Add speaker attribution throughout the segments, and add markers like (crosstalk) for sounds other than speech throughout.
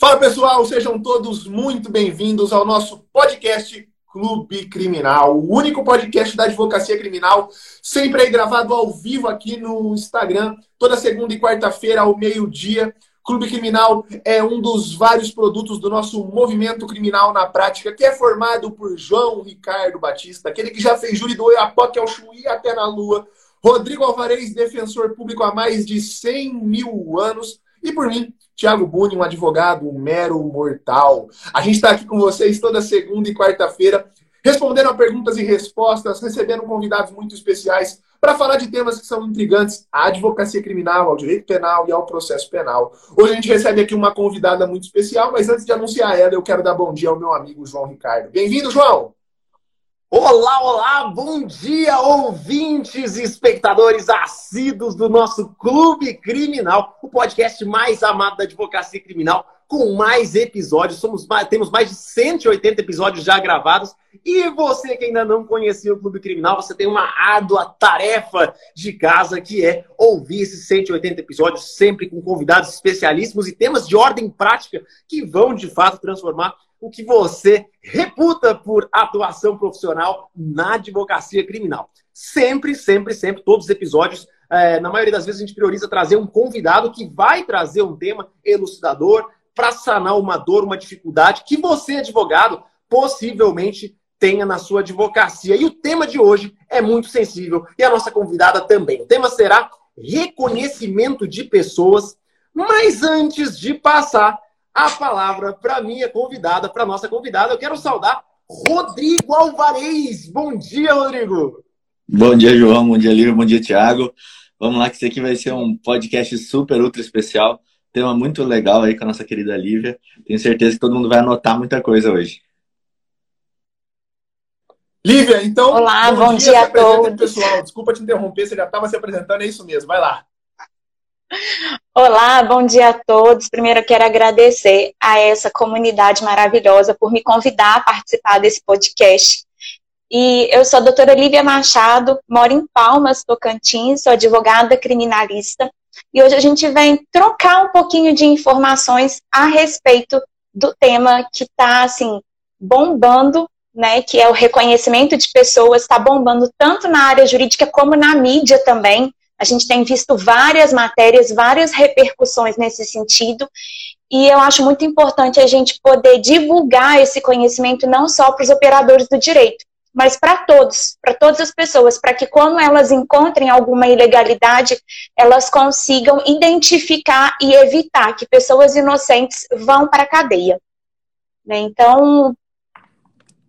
Speaker 1: Fala pessoal, sejam todos muito bem-vindos ao nosso podcast Clube Criminal, o único podcast da advocacia criminal, sempre aí gravado ao vivo aqui no Instagram, toda segunda e quarta-feira ao meio-dia. Clube Criminal é um dos vários produtos do nosso movimento criminal na prática, que é formado por João Ricardo Batista, aquele que já fez júri do Iapoque ao Chuí até na Lua, Rodrigo Alvarez, defensor público há mais de 100 mil anos, e por mim, Tiago Buni, um advogado, um mero mortal. A gente está aqui com vocês toda segunda e quarta-feira, respondendo a perguntas e respostas, recebendo convidados muito especiais para falar de temas que são intrigantes à advocacia criminal, ao direito penal e ao processo penal. Hoje a gente recebe aqui uma convidada muito especial, mas antes de anunciar ela, eu quero dar bom dia ao meu amigo João Ricardo. Bem-vindo, João!
Speaker 2: Olá, olá, bom dia, ouvintes e espectadores assíduos do nosso Clube Criminal, o podcast mais amado da advocacia criminal, com mais episódios. Somos, temos mais de 180 episódios já gravados. E você que ainda não conhecia o Clube Criminal, você tem uma árdua tarefa de casa que é ouvir esses 180 episódios, sempre com convidados especialíssimos e temas de ordem prática que vão de fato transformar o que você reputa por atuação profissional na advocacia criminal. Sempre, sempre, sempre, todos os episódios, é, na maioria das vezes, a gente prioriza trazer um convidado que vai trazer um tema elucidador para sanar uma dor, uma dificuldade que você, advogado, possivelmente tenha na sua advocacia. E o tema de hoje é muito sensível e a nossa convidada também. O tema será reconhecimento de pessoas. Mas antes de passar a palavra para minha convidada, para nossa convidada. Eu quero saudar Rodrigo Alvarez. Bom dia, Rodrigo.
Speaker 3: Bom dia, João. Bom dia, Lívia. Bom dia, Thiago. Vamos lá, que esse aqui vai ser um podcast super, ultra especial. Tema muito legal aí com a nossa querida Lívia. Tenho certeza que todo mundo vai anotar muita coisa hoje.
Speaker 1: Lívia, então.
Speaker 4: Olá, bom, bom dia, dia a todos.
Speaker 1: Pessoal, desculpa te interromper, você já estava se apresentando, é isso mesmo. Vai lá.
Speaker 4: Olá, bom dia a todos. Primeiro eu quero agradecer a essa comunidade maravilhosa por me convidar a participar desse podcast. E eu sou a doutora Lívia Machado, moro em Palmas, Tocantins, sou advogada criminalista. E hoje a gente vem trocar um pouquinho de informações a respeito do tema que está, assim, bombando, né, que é o reconhecimento de pessoas, está bombando tanto na área jurídica como na mídia também. A gente tem visto várias matérias, várias repercussões nesse sentido, e eu acho muito importante a gente poder divulgar esse conhecimento não só para os operadores do direito, mas para todos, para todas as pessoas, para que quando elas encontrem alguma ilegalidade, elas consigam identificar e evitar que pessoas inocentes vão para a cadeia. Né? Então,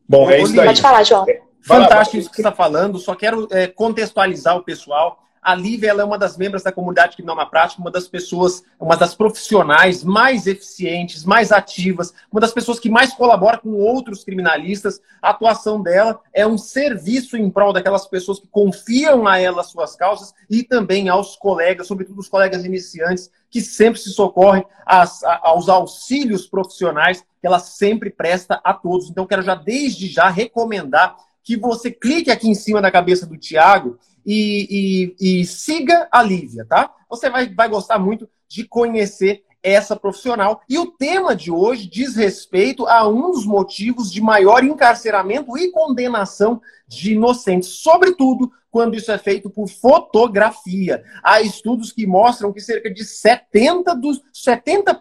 Speaker 1: Bom, é isso
Speaker 4: daí. Pode falar, João.
Speaker 2: Fantástico isso que você está falando. Só quero é, contextualizar o pessoal. A Lívia ela é uma das membros da comunidade criminal na prática, uma das pessoas, uma das profissionais mais eficientes, mais ativas, uma das pessoas que mais colabora com outros criminalistas. A atuação dela é um serviço em prol daquelas pessoas que confiam a ela as suas causas e também aos colegas, sobretudo os colegas iniciantes, que sempre se socorrem às, aos auxílios profissionais que ela sempre presta a todos. Então, quero já desde já recomendar que você clique aqui em cima da cabeça do Tiago e, e, e siga a Lívia, tá? Você vai, vai gostar muito de conhecer essa profissional. E o tema de hoje diz respeito a um dos motivos de maior encarceramento e condenação de inocentes, sobretudo quando isso é feito por fotografia. Há estudos que mostram que cerca de 70%, dos, 70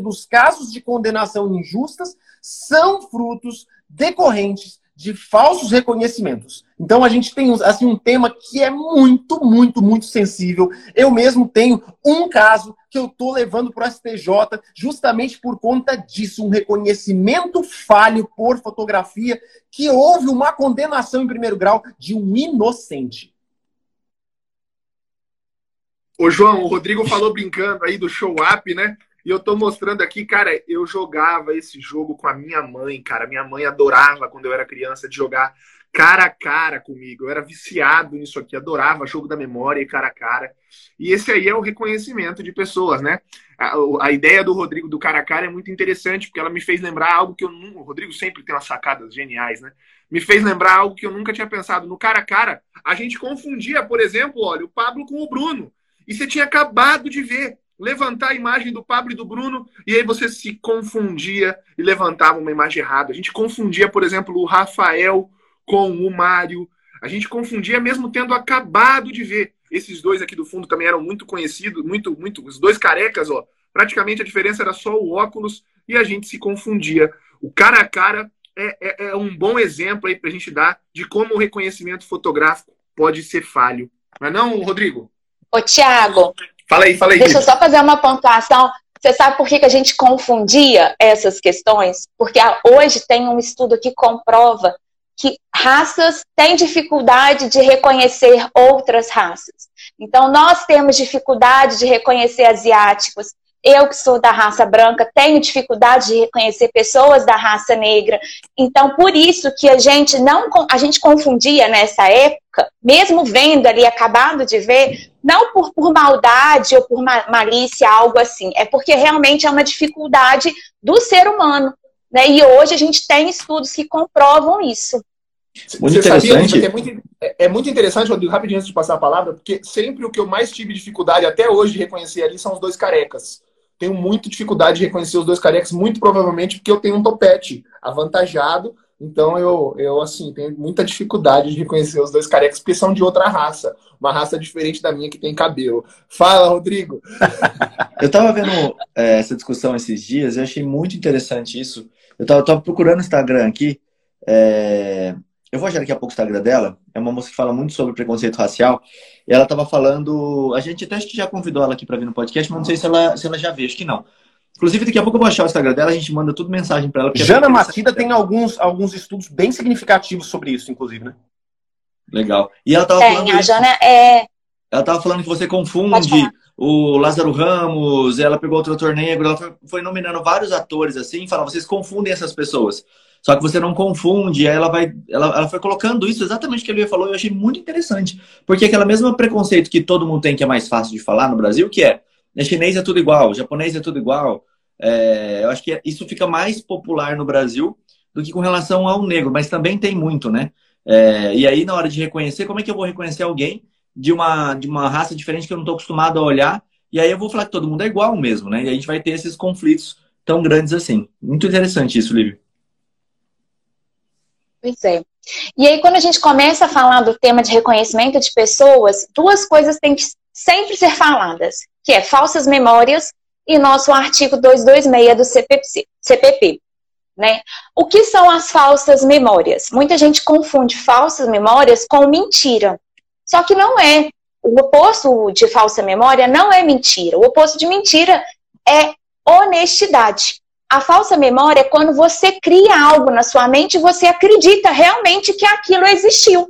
Speaker 2: dos casos de condenação injustas são frutos decorrentes de falsos reconhecimentos. Então a gente tem assim um tema que é muito, muito, muito sensível. Eu mesmo tenho um caso que eu estou levando para o STJ justamente por conta disso, um reconhecimento falho por fotografia que houve uma condenação em primeiro grau de um inocente.
Speaker 1: Ô João, o Rodrigo falou brincando aí do show up, né? E eu tô mostrando aqui, cara, eu jogava esse jogo com a minha mãe, cara. Minha mãe adorava quando eu era criança de jogar cara a cara comigo. Eu era viciado nisso aqui, adorava jogo da memória e cara a cara. E esse aí é o reconhecimento de pessoas, né? A, a ideia do Rodrigo do cara a cara é muito interessante, porque ela me fez lembrar algo que eu não. O Rodrigo sempre tem umas sacadas geniais, né? Me fez lembrar algo que eu nunca tinha pensado. No cara a cara, a gente confundia, por exemplo, olha, o Pablo com o Bruno. E você tinha acabado de ver levantar a imagem do Pablo e do Bruno, e aí você se confundia e levantava uma imagem errada. A gente confundia, por exemplo, o Rafael com o Mário. A gente confundia mesmo tendo acabado de ver. Esses dois aqui do fundo também eram muito conhecidos, muito, muito. Os dois carecas, ó. Praticamente a diferença era só o óculos e a gente se confundia. O cara a cara é, é, é um bom exemplo aí para a gente dar de como o reconhecimento fotográfico pode ser falho. Mas não, Rodrigo?
Speaker 4: Ô, Tiago.
Speaker 1: Fala aí, fala aí.
Speaker 4: Deixa eu só fazer uma pontuação. Você sabe por que, que a gente confundia essas questões? Porque hoje tem um estudo que comprova que raças têm dificuldade de reconhecer outras raças. Então, nós temos dificuldade de reconhecer asiáticos, eu que sou da raça branca tenho dificuldade de reconhecer pessoas da raça negra. Então, por isso que a gente não a gente confundia nessa época, mesmo vendo ali, acabado de ver, não por, por maldade ou por malícia, algo assim. É porque realmente é uma dificuldade do ser humano. Né? E hoje a gente tem estudos que comprovam isso.
Speaker 1: Muito Você interessante. Sabia, é, muito, é muito interessante, Rodrigo, rapidinho antes de passar a palavra, porque sempre o que eu mais tive dificuldade até hoje de reconhecer ali são os dois carecas tenho muita dificuldade de reconhecer os dois carecas, muito provavelmente porque eu tenho um topete avantajado. Então eu, eu assim, tenho muita dificuldade de reconhecer os dois carecas, porque são de outra raça. Uma raça diferente da minha que tem cabelo. Fala, Rodrigo! (laughs)
Speaker 3: eu tava vendo é, essa discussão esses dias, eu achei muito interessante isso. Eu tava, tava procurando o Instagram aqui. É... Eu vou achar daqui a pouco o Instagram dela. É uma moça que fala muito sobre preconceito racial. E ela estava falando. A gente até acho que já convidou ela aqui para vir no podcast, mas não sei se ela, se ela já veio, acho que não. Inclusive, daqui a pouco eu vou achar o Instagram dela, a gente manda tudo mensagem para ela.
Speaker 2: É Jana Matida tem alguns, alguns estudos bem significativos sobre isso, inclusive, né?
Speaker 3: Legal. E ela estava falando.
Speaker 4: A Jana é.
Speaker 3: Ela estava falando que você confunde o Lázaro Ramos, ela pegou outro ator negro, ela foi nominando vários atores assim, e fala, vocês confundem essas pessoas. Só que você não confunde, ela vai. Ela, ela foi colocando isso exatamente o que a Lívia falou, eu achei muito interessante. Porque aquela mesma preconceito que todo mundo tem, que é mais fácil de falar no Brasil, que é, é chinês é tudo igual, japonês é tudo igual. É, eu acho que isso fica mais popular no Brasil do que com relação ao negro, mas também tem muito, né? É, e aí, na hora de reconhecer, como é que eu vou reconhecer alguém de uma, de uma raça diferente que eu não estou acostumado a olhar? E aí eu vou falar que todo mundo é igual mesmo, né? E a gente vai ter esses conflitos tão grandes assim. Muito interessante isso, Lívia.
Speaker 4: Pois é. E aí, quando a gente começa a falar do tema de reconhecimento de pessoas, duas coisas têm que sempre ser faladas, que é falsas memórias e nosso artigo 226 do CPP. CPP né? O que são as falsas memórias? Muita gente confunde falsas memórias com mentira. Só que não é. O oposto de falsa memória não é mentira. O oposto de mentira é honestidade. A falsa memória é quando você cria algo na sua mente e você acredita realmente que aquilo existiu.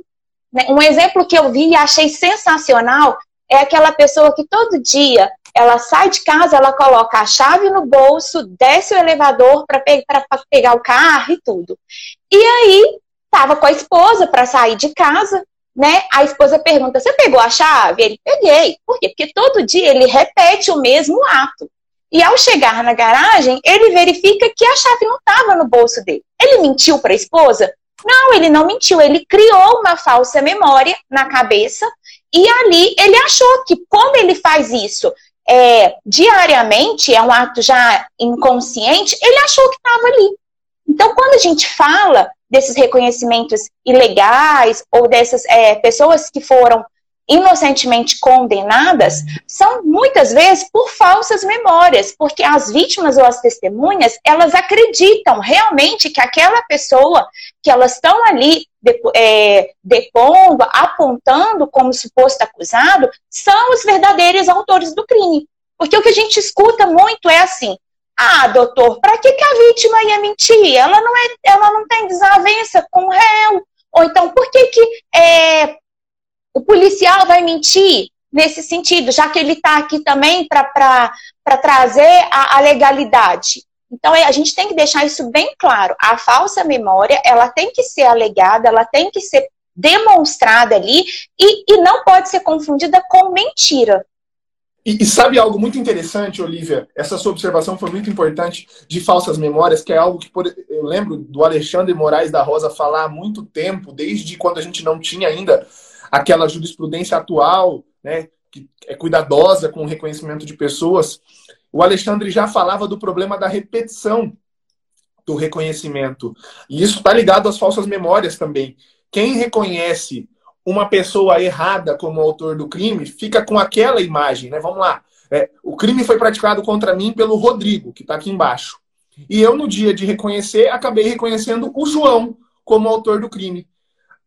Speaker 4: Né? Um exemplo que eu vi e achei sensacional é aquela pessoa que todo dia ela sai de casa, ela coloca a chave no bolso, desce o elevador para pe pegar o carro e tudo. E aí, tava com a esposa para sair de casa, né? A esposa pergunta: Você pegou a chave? Ele: Peguei. Por quê? Porque todo dia ele repete o mesmo ato. E ao chegar na garagem, ele verifica que a chave não estava no bolso dele. Ele mentiu para a esposa? Não, ele não mentiu. Ele criou uma falsa memória na cabeça e ali ele achou que, como ele faz isso é, diariamente, é um ato já inconsciente, ele achou que estava ali. Então, quando a gente fala desses reconhecimentos ilegais ou dessas é, pessoas que foram inocentemente condenadas são muitas vezes por falsas memórias, porque as vítimas ou as testemunhas, elas acreditam realmente que aquela pessoa que elas estão ali é, depondo, apontando como suposto acusado, são os verdadeiros autores do crime. Porque o que a gente escuta muito é assim: ah, doutor, para que, que a vítima ia mentir? Ela não, é, ela não tem desavença com o réu. Ou então, por que, que é, o policial vai mentir nesse sentido, já que ele está aqui também para trazer a, a legalidade. Então, é, a gente tem que deixar isso bem claro. A falsa memória, ela tem que ser alegada, ela tem que ser demonstrada ali e, e não pode ser confundida com mentira.
Speaker 1: E, e, sabe algo muito interessante, Olivia? Essa sua observação foi muito importante de falsas memórias, que é algo que por, eu lembro do Alexandre Moraes da Rosa falar há muito tempo, desde quando a gente não tinha ainda aquela jurisprudência atual, né, que é cuidadosa com o reconhecimento de pessoas, o Alexandre já falava do problema da repetição do reconhecimento. E isso está ligado às falsas memórias também. Quem reconhece uma pessoa errada como autor do crime fica com aquela imagem, né? Vamos lá. É, o crime foi praticado contra mim pelo Rodrigo, que está aqui embaixo. E eu, no dia de reconhecer, acabei reconhecendo o João como autor do crime.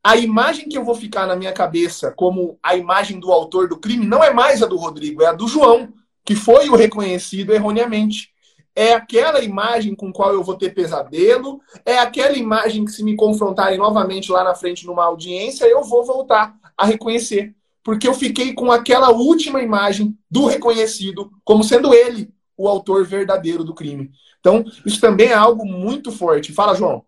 Speaker 1: A imagem que eu vou ficar na minha cabeça como a imagem do autor do crime não é mais a do Rodrigo, é a do João, que foi o reconhecido erroneamente. É aquela imagem com qual eu vou ter pesadelo, é aquela imagem que, se me confrontarem novamente lá na frente numa audiência, eu vou voltar a reconhecer porque eu fiquei com aquela última imagem do reconhecido como sendo ele o autor verdadeiro do crime. Então, isso também é algo muito forte. Fala, João.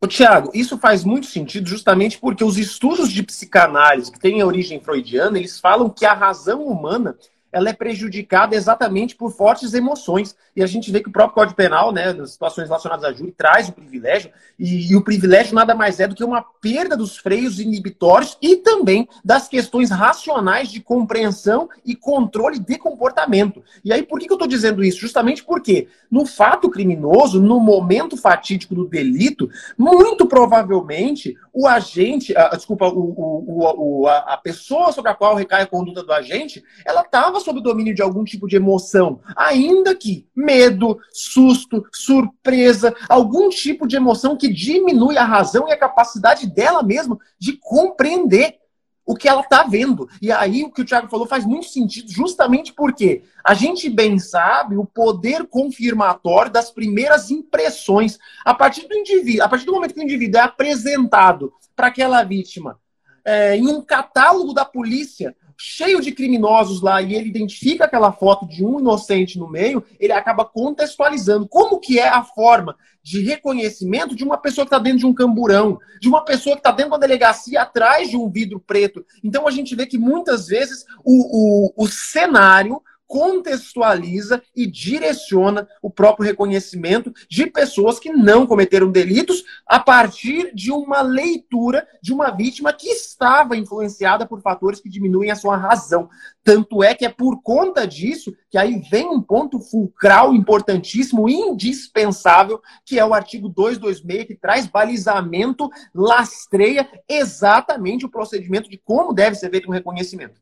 Speaker 2: Ô, Tiago, isso faz muito sentido justamente porque os estudos de psicanálise que têm origem freudiana, eles falam que a razão humana ela é prejudicada exatamente por fortes emoções. E a gente vê que o próprio Código Penal, né, nas situações relacionadas a júri, traz o privilégio, e, e, o privilégio nada mais é do que uma perda dos freios inibitórios e também das questões racionais de compreensão e controle de comportamento. E aí, por que, que eu estou dizendo isso? Justamente porque no fato criminoso, no momento fatídico do delito, muito provavelmente o agente, a, desculpa, o, o, o, a, a pessoa sobre a qual recai a conduta do agente, ela estava sob o domínio de algum tipo de emoção, ainda que medo, susto, surpresa, algum tipo de emoção que diminui a razão e a capacidade dela mesma de compreender o que ela está vendo. E aí o que o Tiago falou faz muito sentido, justamente porque a gente bem sabe o poder confirmatório das primeiras impressões. A partir do indivíduo, a partir do momento que o indivíduo é apresentado para aquela vítima é, em um catálogo da polícia, cheio de criminosos lá e ele identifica aquela foto de um inocente no meio, ele acaba contextualizando como que é a forma de reconhecimento de uma pessoa que está dentro de um camburão, de uma pessoa que está dentro de uma delegacia atrás de um vidro preto. Então a gente vê que muitas vezes o, o, o cenário contextualiza e direciona o próprio reconhecimento de pessoas que não cometeram delitos a partir de uma leitura de uma vítima que estava influenciada por fatores que diminuem a sua razão. Tanto é que é por conta disso que aí vem um ponto fulcral importantíssimo, indispensável, que é o artigo 226, que traz balizamento, lastreia exatamente o procedimento de como deve ser feito um reconhecimento.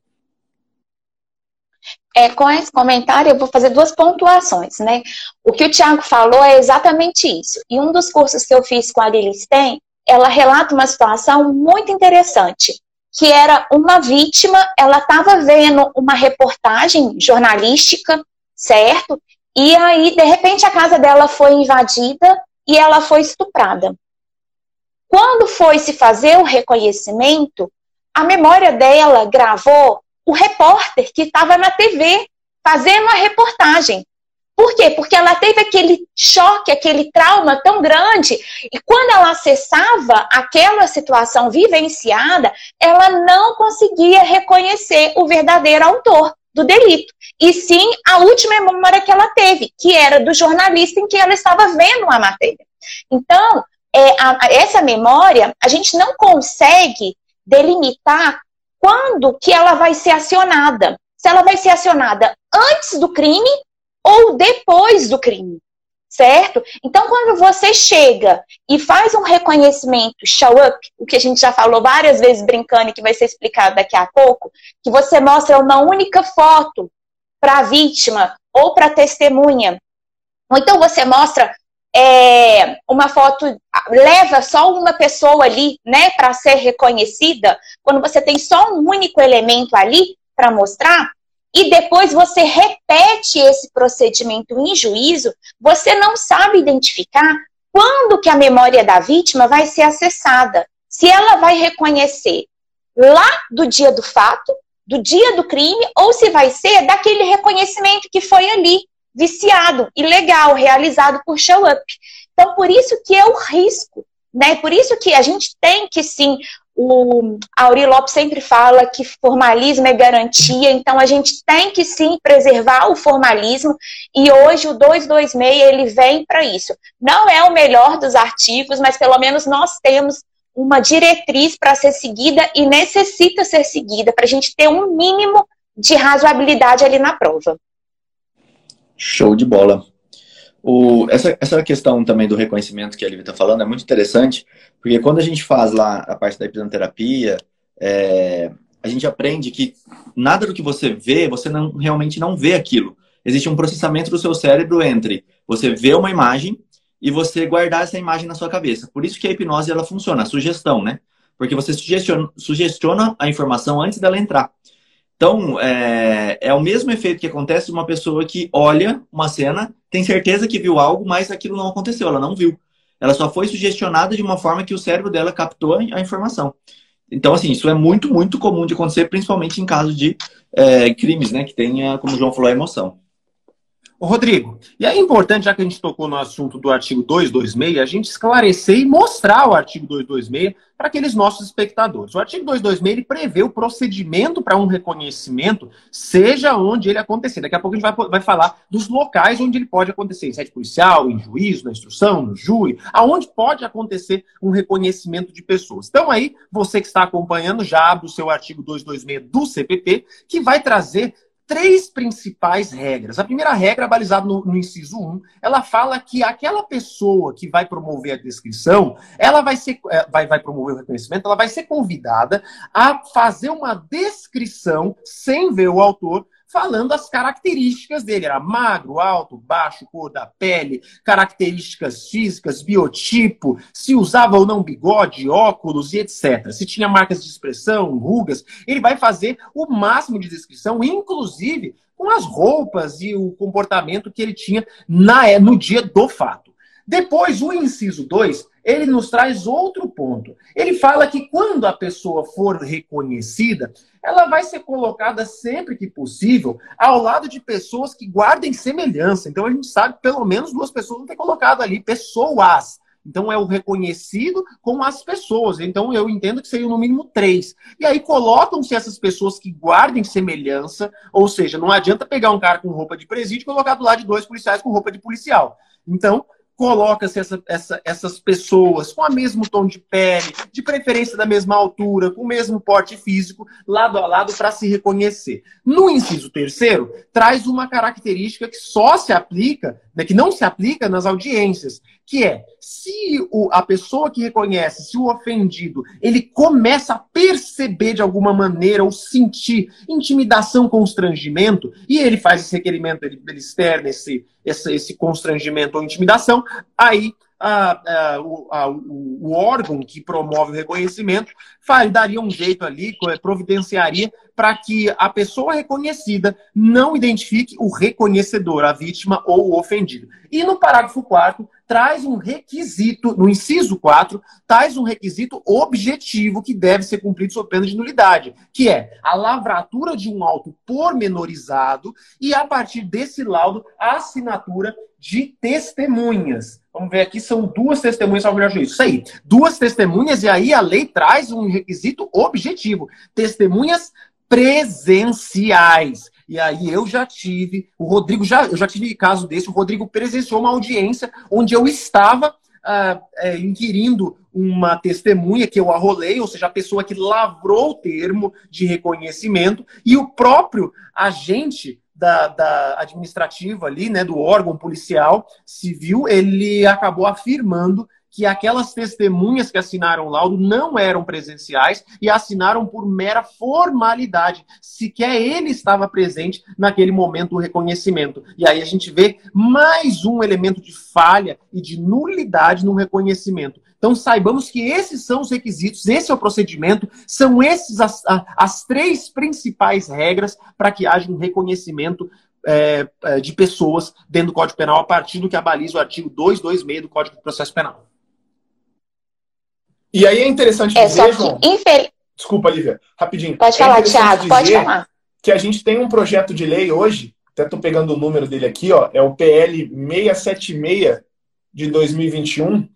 Speaker 4: É, com esse comentário, eu vou fazer duas pontuações, né? O que o Tiago falou é exatamente isso. E um dos cursos que eu fiz com a Lili Sten, ela relata uma situação muito interessante, que era uma vítima, ela estava vendo uma reportagem jornalística, certo? E aí, de repente, a casa dela foi invadida e ela foi estuprada. Quando foi se fazer o reconhecimento, a memória dela gravou o repórter que estava na TV fazendo a reportagem. Por quê? Porque ela teve aquele choque, aquele trauma tão grande, e quando ela acessava aquela situação vivenciada, ela não conseguia reconhecer o verdadeiro autor do delito. E sim a última memória que ela teve, que era do jornalista em que ela estava vendo a matéria. Então, é, a, essa memória, a gente não consegue delimitar quando que ela vai ser acionada. Se ela vai ser acionada antes do crime ou depois do crime, certo? Então, quando você chega e faz um reconhecimento show up, o que a gente já falou várias vezes brincando e que vai ser explicado daqui a pouco, que você mostra uma única foto para a vítima ou para a testemunha, ou então você mostra é, uma foto leva só uma pessoa ali, né, para ser reconhecida, quando você tem só um único elemento ali para mostrar, e depois você repete esse procedimento em juízo, você não sabe identificar quando que a memória da vítima vai ser acessada. Se ela vai reconhecer lá do dia do fato, do dia do crime, ou se vai ser daquele reconhecimento que foi ali, viciado, ilegal, realizado por show up. Então, por isso que é o risco, né? Por isso que a gente tem que sim, o Auri Lopes sempre fala que formalismo é garantia, então a gente tem que sim preservar o formalismo e hoje o 226 ele vem para isso. Não é o melhor dos artigos, mas pelo menos nós temos uma diretriz para ser seguida e necessita ser seguida para a gente ter um mínimo de razoabilidade ali na prova.
Speaker 3: Show de bola. O, essa, essa questão também do reconhecimento que a Lívia está falando é muito interessante, porque quando a gente faz lá a parte da hipnoterapia, é, a gente aprende que nada do que você vê, você não, realmente não vê aquilo. Existe um processamento do seu cérebro entre você ver uma imagem e você guardar essa imagem na sua cabeça. Por isso que a hipnose ela funciona, a sugestão, né? Porque você sugestiona, sugestiona a informação antes dela entrar. Então, é, é o mesmo efeito que acontece de uma pessoa que olha uma cena, tem certeza que viu algo, mas aquilo não aconteceu, ela não viu. Ela só foi sugestionada de uma forma que o cérebro dela captou a informação. Então, assim, isso é muito, muito comum de acontecer, principalmente em casos de é, crimes, né? Que tenha, como o João falou, a emoção.
Speaker 2: Ô, Rodrigo, e é importante, já que a gente tocou no assunto do artigo 226, a gente esclarecer e mostrar o artigo 226 para aqueles nossos espectadores. O artigo 226 ele prevê o procedimento para um reconhecimento, seja onde ele acontecer. Daqui a pouco a gente vai, vai falar dos locais onde ele pode acontecer, em sede policial, em juízo, na instrução, no júri, aonde pode acontecer um reconhecimento de pessoas. Então aí, você que está acompanhando, já abre o seu artigo 226 do CPP, que vai trazer três principais regras. A primeira regra, balizada no, no, inciso 1, ela fala que aquela pessoa que vai promover a descrição, ela vai ser, é, vai, vai promover o reconhecimento, ela vai ser convidada a fazer uma descrição sem ver o autor falando as características dele. Era magro, alto, baixo, cor da pele, características físicas, biotipo, se usava ou não bigode, óculos e etc. Se tinha marcas de expressão, rugas, ele vai fazer o máximo de descrição, inclusive com as roupas e o comportamento que ele tinha na, no dia do fato. Depois, o inciso 2 ele nos traz outro ponto. Ele fala que quando a pessoa for reconhecida, ela vai ser colocada sempre que possível ao lado de pessoas que guardem semelhança. Então a gente sabe que pelo menos duas pessoas vão ter colocado ali, pessoas. Então é o reconhecido com as pessoas. Então eu entendo que seria no mínimo três. E aí colocam-se essas pessoas que guardem semelhança, ou seja, não adianta pegar um cara com roupa de presídio e colocar do lado de dois policiais com roupa de policial. Então, coloca-se essa, essa, essas pessoas com o mesmo tom de pele, de preferência da mesma altura, com o mesmo porte físico, lado a lado, para se reconhecer. No inciso terceiro, traz uma característica que só se aplica, né, que não se aplica nas audiências, que é se o, a pessoa que reconhece, se o ofendido, ele começa a perceber de alguma maneira ou sentir intimidação, constrangimento, e ele faz esse requerimento, ele, ele externa esse, esse, esse constrangimento ou intimidação, aí a, a, o, a, o, órgão que promove o reconhecimento faz, daria um jeito ali, providenciaria para que a pessoa reconhecida não identifique o reconhecedor, a vítima ou o ofendido. E no parágrafo 4 traz um requisito, no inciso 4, traz um requisito objetivo que deve ser cumprido sob pena de nulidade, que é a lavratura de um auto pormenorizado e, a partir desse laudo, a assinatura de testemunhas. Vamos ver aqui, são duas testemunhas ao melhor juízo. Isso aí, duas testemunhas, e aí a lei traz um requisito objetivo: testemunhas presenciais. E aí eu já tive, o Rodrigo já, eu já tive caso desse, o Rodrigo presenciou uma audiência onde eu estava uh, é, inquirindo uma testemunha que eu arrolei, ou seja, a pessoa que lavrou o termo de reconhecimento, e o próprio agente da, da, administrativa ali, né, do órgão policial civil, ele acabou afirmando que aquelas testemunhas que assinaram o laudo não eram presenciais e assinaram por mera formalidade. Sequer ele estava presente naquele momento do reconhecimento. E aí a gente vê mais um elemento de falha e de nulidade no reconhecimento. Então saibamos que esses são os requisitos, esse é o procedimento, são esses as, as três principais regras para que haja um reconhecimento é, é, de pessoas dentro do Código Penal a partir do que abaliza o artigo 226 do Código de Processo Penal.
Speaker 1: E aí é interessante
Speaker 4: é, dizer, João... Infel...
Speaker 1: Desculpa, Lívia, rapidinho.
Speaker 4: Pode falar, é Thiago, pode falar.
Speaker 1: Que a gente tem um projeto de lei hoje, até estou pegando o número dele aqui, ó, é o PL 676 de 2021,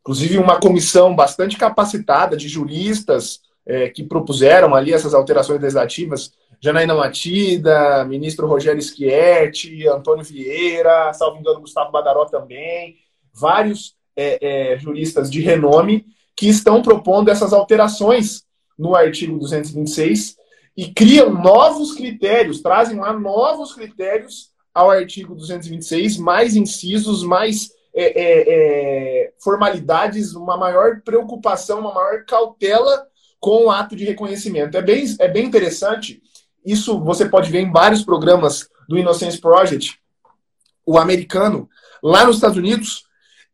Speaker 1: inclusive uma comissão bastante capacitada de juristas é, que propuseram ali essas alterações legislativas, Janaína Matida, ministro Rogério Schietti, Antônio Vieira, salvo engano, Gustavo Badaró também, vários é, é, juristas de renome que estão propondo essas alterações no artigo 226 e criam novos critérios, trazem lá novos critérios ao artigo 226, mais incisos, mais é, é, é, formalidades, uma maior preocupação, uma maior cautela com o ato de reconhecimento. É bem, é bem interessante. Isso você pode ver em vários programas do Innocence Project. O americano, lá nos Estados Unidos,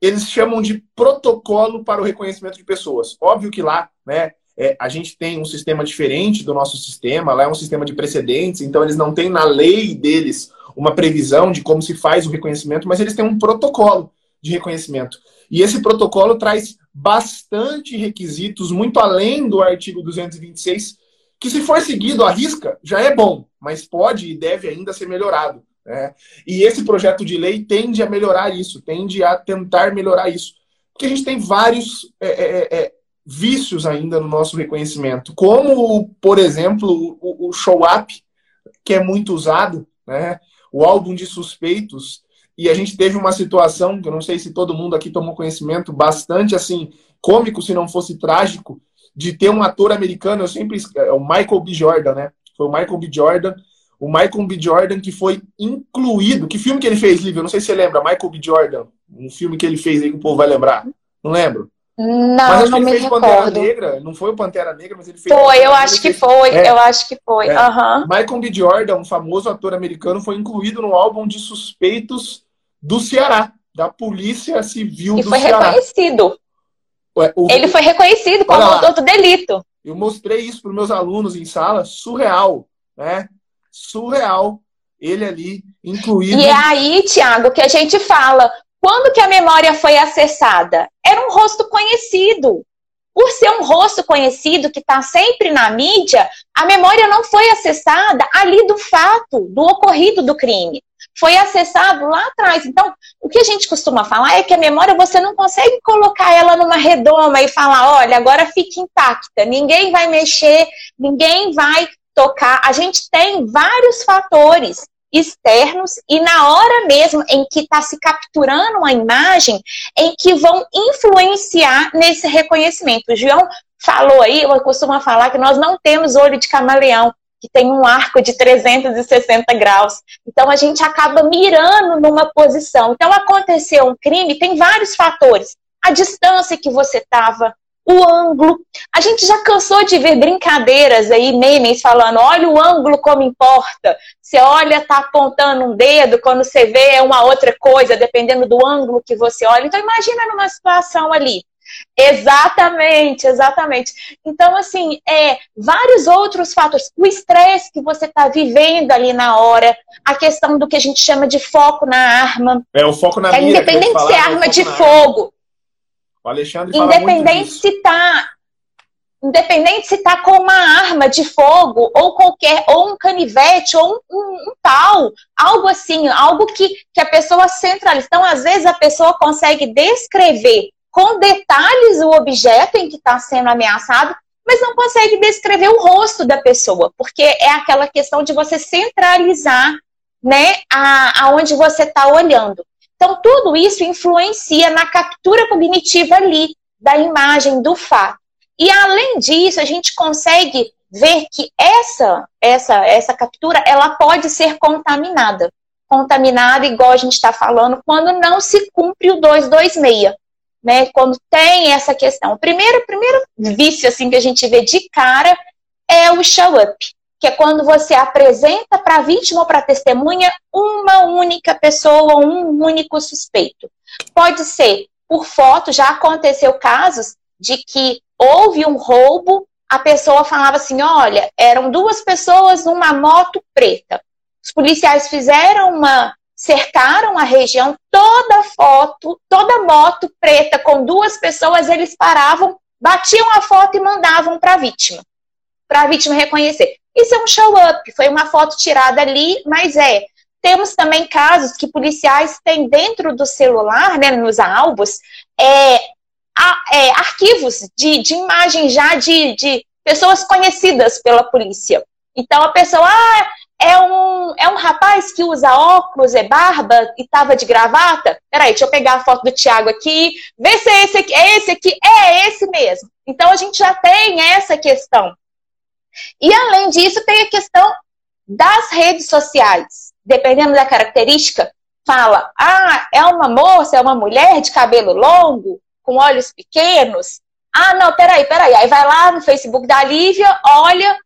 Speaker 1: eles chamam de protocolo para o reconhecimento de pessoas. Óbvio que lá, né, é, a gente tem um sistema diferente do nosso sistema, lá é um sistema de precedentes, então eles não têm na lei deles uma previsão de como se faz o reconhecimento, mas eles têm um protocolo de reconhecimento. E esse protocolo traz bastante requisitos, muito além do artigo 226, que se for seguido à risca, já é bom, mas pode e deve ainda ser melhorado. Né? E esse projeto de lei tende a melhorar isso, tende a tentar melhorar isso. Porque a gente tem vários é, é, é, é vícios ainda no nosso reconhecimento, como, por exemplo, o, o show-up, que é muito usado, né? o álbum de suspeitos, e a gente teve uma situação, que eu não sei se todo mundo aqui tomou conhecimento, bastante assim, cômico, se não fosse trágico, de ter um ator americano, eu sempre. É o Michael B. Jordan, né? Foi o Michael B. Jordan. O Michael B. Jordan que foi incluído. Que filme que ele fez, Lívia? Eu não sei se você lembra. Michael B. Jordan. Um filme que ele fez aí que o povo vai lembrar. Não lembro.
Speaker 4: Não, mas acho não que ele fez recordo. Pantera
Speaker 1: Negra. Não foi o Pantera Negra, mas ele fez.
Speaker 4: Foi, eu acho que fez... foi. É, eu acho que foi. É. Uhum.
Speaker 1: Michael B. Jordan, um famoso ator americano, foi incluído no álbum de suspeitos do Ceará, da Polícia Civil
Speaker 4: e
Speaker 1: do
Speaker 4: Ceará.
Speaker 1: E
Speaker 4: foi reconhecido. O... Ele foi reconhecido como autor do delito.
Speaker 1: Eu mostrei isso para meus alunos em sala, surreal, né? Surreal. Ele ali, incluído.
Speaker 4: E é aí, Tiago, que a gente fala, quando que a memória foi acessada? Era um rosto conhecido. Por ser um rosto conhecido que está sempre na mídia, a memória não foi acessada ali do fato, do ocorrido do crime foi acessado lá atrás. Então, o que a gente costuma falar é que a memória você não consegue colocar ela numa redoma e falar, olha, agora fica intacta, ninguém vai mexer, ninguém vai tocar. A gente tem vários fatores externos e na hora mesmo em que está se capturando uma imagem, em que vão influenciar nesse reconhecimento. O João falou aí, eu costumo falar que nós não temos olho de camaleão que tem um arco de 360 graus. Então a gente acaba mirando numa posição. Então aconteceu um crime, tem vários fatores. A distância que você estava, o ângulo. A gente já cansou de ver brincadeiras aí, memes falando, olha o ângulo como importa. Você olha, tá apontando um dedo, quando você vê é uma outra coisa, dependendo do ângulo que você olha. Então imagina numa situação ali. Exatamente, exatamente. Então, assim, é, vários outros fatores. O estresse que você está vivendo ali na hora, a questão do que a gente chama de foco na arma.
Speaker 1: É, o foco na
Speaker 4: é,
Speaker 1: mira.
Speaker 4: Independente se é arma de fogo.
Speaker 1: O Alexandre
Speaker 4: Independente se tá independente se tá com uma arma de fogo ou qualquer ou um canivete ou um, um, um pau, algo assim, algo que, que a pessoa centraliza. Então, às vezes a pessoa consegue descrever com detalhes o objeto em que está sendo ameaçado, mas não consegue descrever o rosto da pessoa, porque é aquela questão de você centralizar né, a, aonde você está olhando. Então, tudo isso influencia na captura cognitiva ali da imagem do fato. E além disso, a gente consegue ver que essa essa essa captura ela pode ser contaminada. Contaminada, igual a gente está falando, quando não se cumpre o 226 né? Quando tem essa questão. O primeiro, primeiro vício assim que a gente vê de cara é o show up, que é quando você apresenta para a vítima ou para a testemunha uma única pessoa, um único suspeito. Pode ser por foto, já aconteceu casos de que houve um roubo, a pessoa falava assim: olha, eram duas pessoas numa moto preta. Os policiais fizeram uma cercaram a região, toda foto, toda moto preta com duas pessoas, eles paravam, batiam a foto e mandavam para a vítima, para a vítima reconhecer. Isso é um show-up, foi uma foto tirada ali, mas é. Temos também casos que policiais têm dentro do celular, né, nos álbuns, é, é, arquivos de, de imagens já de, de pessoas conhecidas pela polícia. Então a pessoa, ah, é um, é um rapaz que usa óculos, é barba e tava de gravata? Peraí, deixa eu pegar a foto do Thiago aqui, ver se é esse aqui, é esse aqui, é esse mesmo. Então a gente já tem essa questão. E além disso, tem a questão das redes sociais. Dependendo da característica, fala: ah, é uma moça, é uma mulher de cabelo longo, com olhos pequenos. Ah, não, peraí, peraí. Aí vai lá no Facebook da Lívia, olha,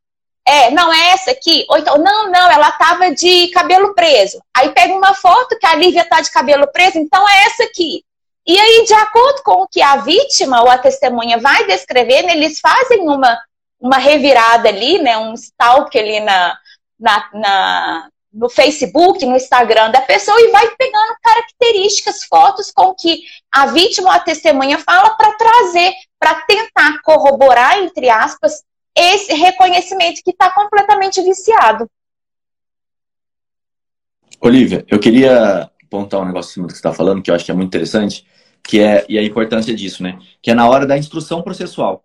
Speaker 4: é, não é essa aqui. Ou então, não, não, ela tava de cabelo preso. Aí pega uma foto que a Lívia tá de cabelo preso, então é essa aqui. E aí, de acordo com o que a vítima ou a testemunha vai descrevendo, eles fazem uma, uma revirada ali, né, um stalk ali na, na, na, no Facebook, no Instagram da pessoa e vai pegando características, fotos com que a vítima ou a testemunha fala para trazer, para tentar corroborar, entre aspas, esse reconhecimento que está completamente viciado.
Speaker 3: Olivia, eu queria apontar um negócio que você está falando, que eu acho que é muito interessante, que é e a importância disso, né? Que é na hora da instrução processual.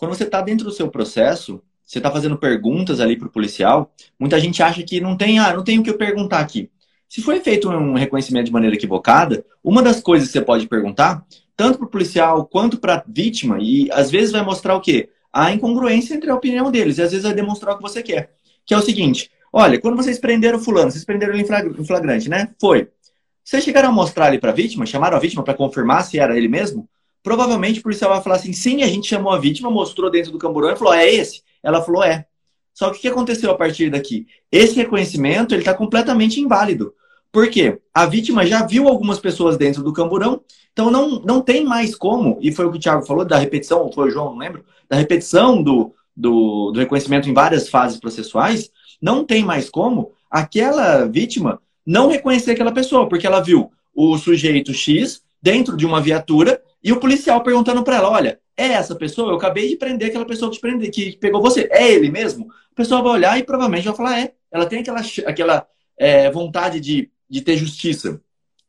Speaker 3: Quando você está dentro do seu processo, você está fazendo perguntas ali para o policial, muita gente acha que não tem, ah, não tem o que eu perguntar aqui. Se foi feito um reconhecimento de maneira equivocada, uma das coisas que você pode perguntar, tanto para o policial quanto para a vítima, e às vezes vai mostrar o quê? a incongruência entre a opinião deles. E às vezes vai demonstrar o que você quer. Que é o seguinte: olha, quando vocês prenderam fulano, vocês prenderam ele em flagrante, né? Foi. Vocês chegaram a mostrar ele para a vítima, chamaram a vítima para confirmar se era ele mesmo? Provavelmente o policial vai falar assim: sim, a gente chamou a vítima, mostrou dentro do camburão e falou: é esse? Ela falou: é. Só que o que aconteceu a partir daqui? Esse reconhecimento ele está completamente inválido. Por quê? A vítima já viu algumas pessoas dentro do camburão, então não, não tem mais como, e foi o que o Thiago falou da repetição, ou foi o João, não lembro, da repetição do, do, do reconhecimento em várias fases processuais, não tem mais como aquela vítima não reconhecer aquela pessoa, porque ela viu o sujeito X dentro de uma viatura e o policial perguntando para ela: olha, é essa pessoa? Eu acabei de prender aquela pessoa que, prende, que pegou você. É ele mesmo? A pessoa vai olhar e provavelmente vai falar: é. Ela tem aquela, aquela é, vontade de, de ter justiça.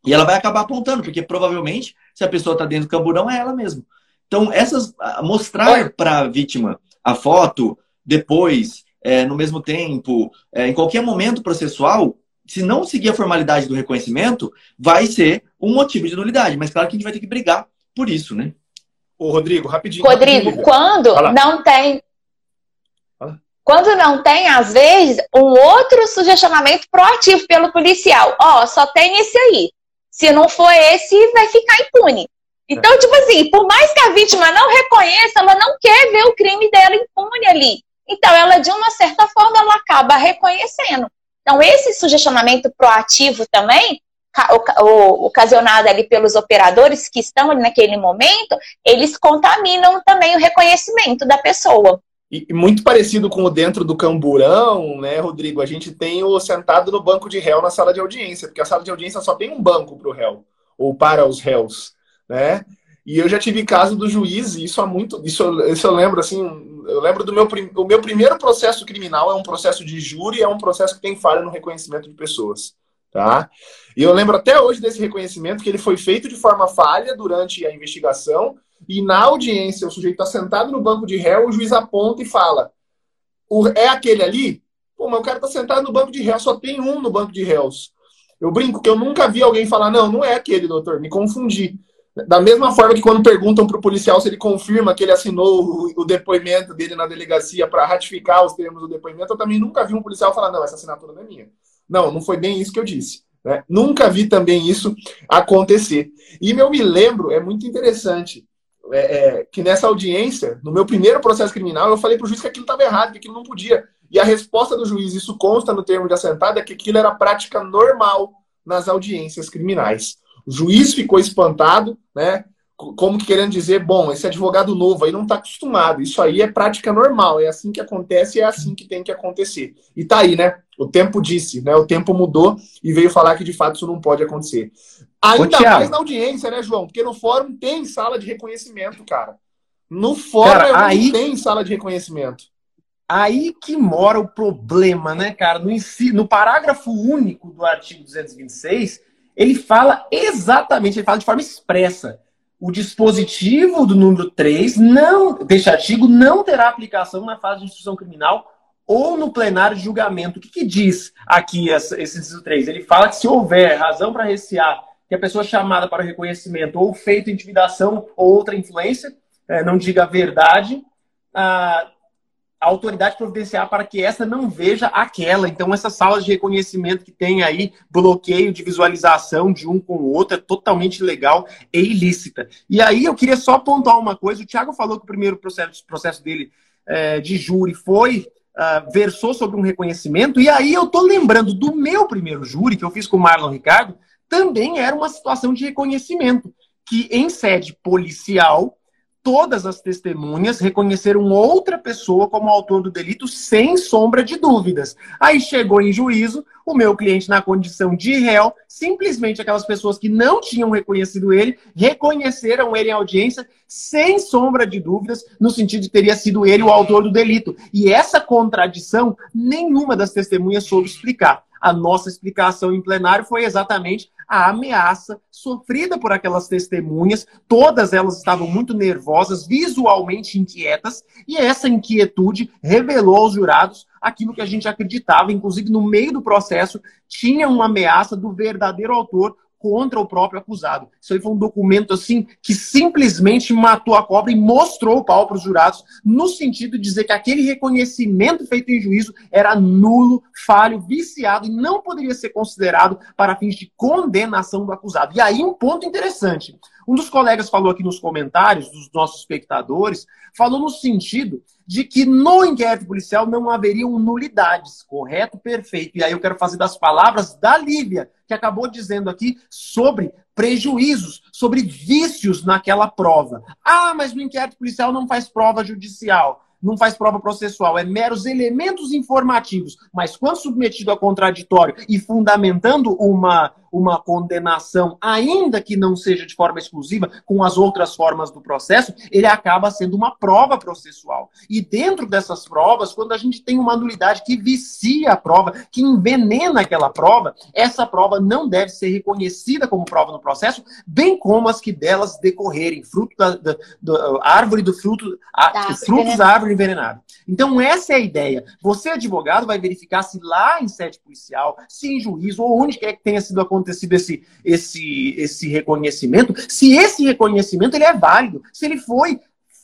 Speaker 3: E ela vai acabar apontando, porque provavelmente, se a pessoa está dentro do camburão, é ela mesmo. Então, essas mostrar para a vítima a foto depois, é, no mesmo tempo, é, em qualquer momento processual, se não seguir a formalidade do reconhecimento, vai ser um motivo de nulidade. Mas claro que a gente vai ter que brigar por isso, né?
Speaker 1: Ô, Rodrigo, rapidinho.
Speaker 4: Rodrigo,
Speaker 1: rapidinho,
Speaker 4: quando não tem. Quando não tem, às vezes, um outro sugestionamento proativo pelo policial. Ó, oh, só tem esse aí. Se não for esse, vai ficar impune. Então, tipo assim, por mais que a vítima não reconheça, ela não quer ver o crime dela impune ali. Então, ela, de uma certa forma, ela acaba reconhecendo. Então, esse sugestionamento proativo também, ocasionado ali pelos operadores que estão ali naquele momento, eles contaminam também o reconhecimento da pessoa.
Speaker 1: E muito parecido com o dentro do camburão, né, Rodrigo? A gente tem o sentado no banco de réu na sala de audiência, porque a sala de audiência só tem um banco para o réu, ou para os réus né? E eu já tive caso do juiz, e isso há muito, isso, isso eu lembro assim, eu lembro do meu, o meu primeiro processo criminal é um processo de júri, é um processo que tem falha no reconhecimento de pessoas, tá? E eu lembro até hoje desse reconhecimento que ele foi feito de forma falha durante a investigação e na audiência o sujeito está sentado no banco de réu, o juiz aponta e fala: é aquele ali? Pô, mas o cara está sentado no banco de réu, só tem um no banco de réus. Eu brinco que eu nunca vi alguém falar: não, não é aquele, doutor, me confundi. Da mesma forma que quando perguntam para o policial se ele confirma que ele assinou o, depoimento dele na delegacia para ratificar os termos do depoimento, eu também nunca vi um policial falar, não, essa assinatura não é minha. Não, não foi bem isso que eu disse. Né? Nunca vi também isso acontecer. E eu me lembro, é muito interessante, é, é, que nessa audiência, no meu primeiro processo criminal, eu falei para o juiz que aquilo estava errado, que aquilo não podia. E a resposta do juiz, isso consta no termo de assentada, é que aquilo era prática normal nas audiências criminais. O juiz ficou espantado, né? Como que querendo dizer, bom, esse advogado novo aí não está acostumado. Isso aí é prática normal, é assim que acontece e é assim que tem que acontecer. E tá aí, né? O tempo disse, né? O tempo mudou e veio falar que de fato isso não pode acontecer. Ainda Ô, mais na audiência, né, João? Porque no fórum tem sala de reconhecimento, cara. No fórum cara, aí... tem sala de reconhecimento.
Speaker 2: Aí que mora o problema, né, cara? No, no parágrafo único do artigo 226, ele fala exatamente, ele fala de forma expressa. O dispositivo do número 3 não, deste artigo não terá aplicação na fase de instrução criminal ou no plenário de julgamento. O que, que diz aqui esse inciso 3? Ele fala que se houver razão para recear que a pessoa chamada para o reconhecimento ou feito intimidação ou outra influência, é, não diga a verdade, ah, a autoridade providenciar para que essa não veja aquela. Então, essas salas de reconhecimento que tem aí, bloqueio de visualização de um com o outro, é totalmente legal e ilícita. E aí, eu queria só pontuar uma coisa. O Thiago falou que o primeiro processo, processo dele é, de júri foi Uh, versou sobre um reconhecimento, e aí eu tô lembrando do meu primeiro júri, que eu fiz com o Marlon Ricardo, também era uma situação de reconhecimento, que em sede policial todas as testemunhas reconheceram outra pessoa como autor do delito sem sombra de dúvidas. Aí chegou em juízo, o meu cliente, na condição de réu, simplesmente aquelas pessoas que não tinham reconhecido ele, reconheceram ele em audiência sem sombra de dúvidas, no sentido de teria sido ele o autor do delito. E essa contradição, nenhuma das testemunhas soube explicar. A nossa explicação em plenário foi exatamente a ameaça sofrida por aquelas testemunhas. Todas elas estavam muito nervosas, visualmente inquietas, e essa inquietude revelou aos jurados aquilo que a gente acreditava, inclusive no meio do processo tinha uma ameaça do verdadeiro autor contra o próprio acusado. Isso aí foi um documento assim que simplesmente matou a cobra e mostrou o pau para os jurados, no sentido de dizer que aquele reconhecimento feito em juízo era nulo, falho, viciado e não poderia ser considerado para fins de condenação do acusado. E aí um ponto interessante. Um dos colegas falou aqui nos comentários dos nossos espectadores, falou no sentido de que no inquérito policial não haveriam nulidades, correto? Perfeito. E aí eu quero fazer das palavras da Lívia, que acabou dizendo aqui sobre prejuízos, sobre vícios naquela prova. Ah, mas no inquérito policial não faz prova judicial não faz prova processual, é meros elementos informativos, mas quando submetido a contraditório e fundamentando uma, uma condenação, ainda que não seja de forma exclusiva, com as outras formas do processo, ele acaba sendo uma prova processual. E dentro dessas provas, quando a gente tem uma nulidade que vicia a prova, que envenena aquela prova, essa prova não deve ser reconhecida como prova no processo, bem como as que delas decorrerem, fruto da, da, da árvore do fruto, a, tá, frutos da árvore envenenada. Então, essa é a ideia. Você, advogado, vai verificar se lá em sede policial, se em juízo, ou onde quer que tenha sido acontecido acontecido esse, esse, esse reconhecimento, se esse reconhecimento ele é válido, se ele foi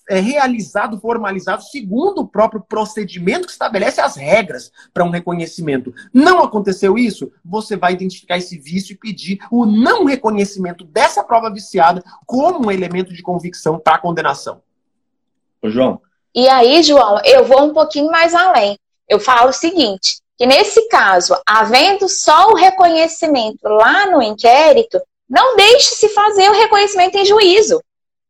Speaker 2: é, realizado, formalizado, segundo o próprio procedimento que estabelece as regras para um reconhecimento. Não aconteceu isso? Você vai identificar esse vício e pedir o não reconhecimento dessa prova viciada como um elemento de convicção para a condenação.
Speaker 3: Ô, João.
Speaker 4: E aí, João, eu vou um pouquinho mais além. Eu falo o seguinte: que nesse caso, havendo só o reconhecimento lá no inquérito, não deixe-se fazer o reconhecimento em juízo.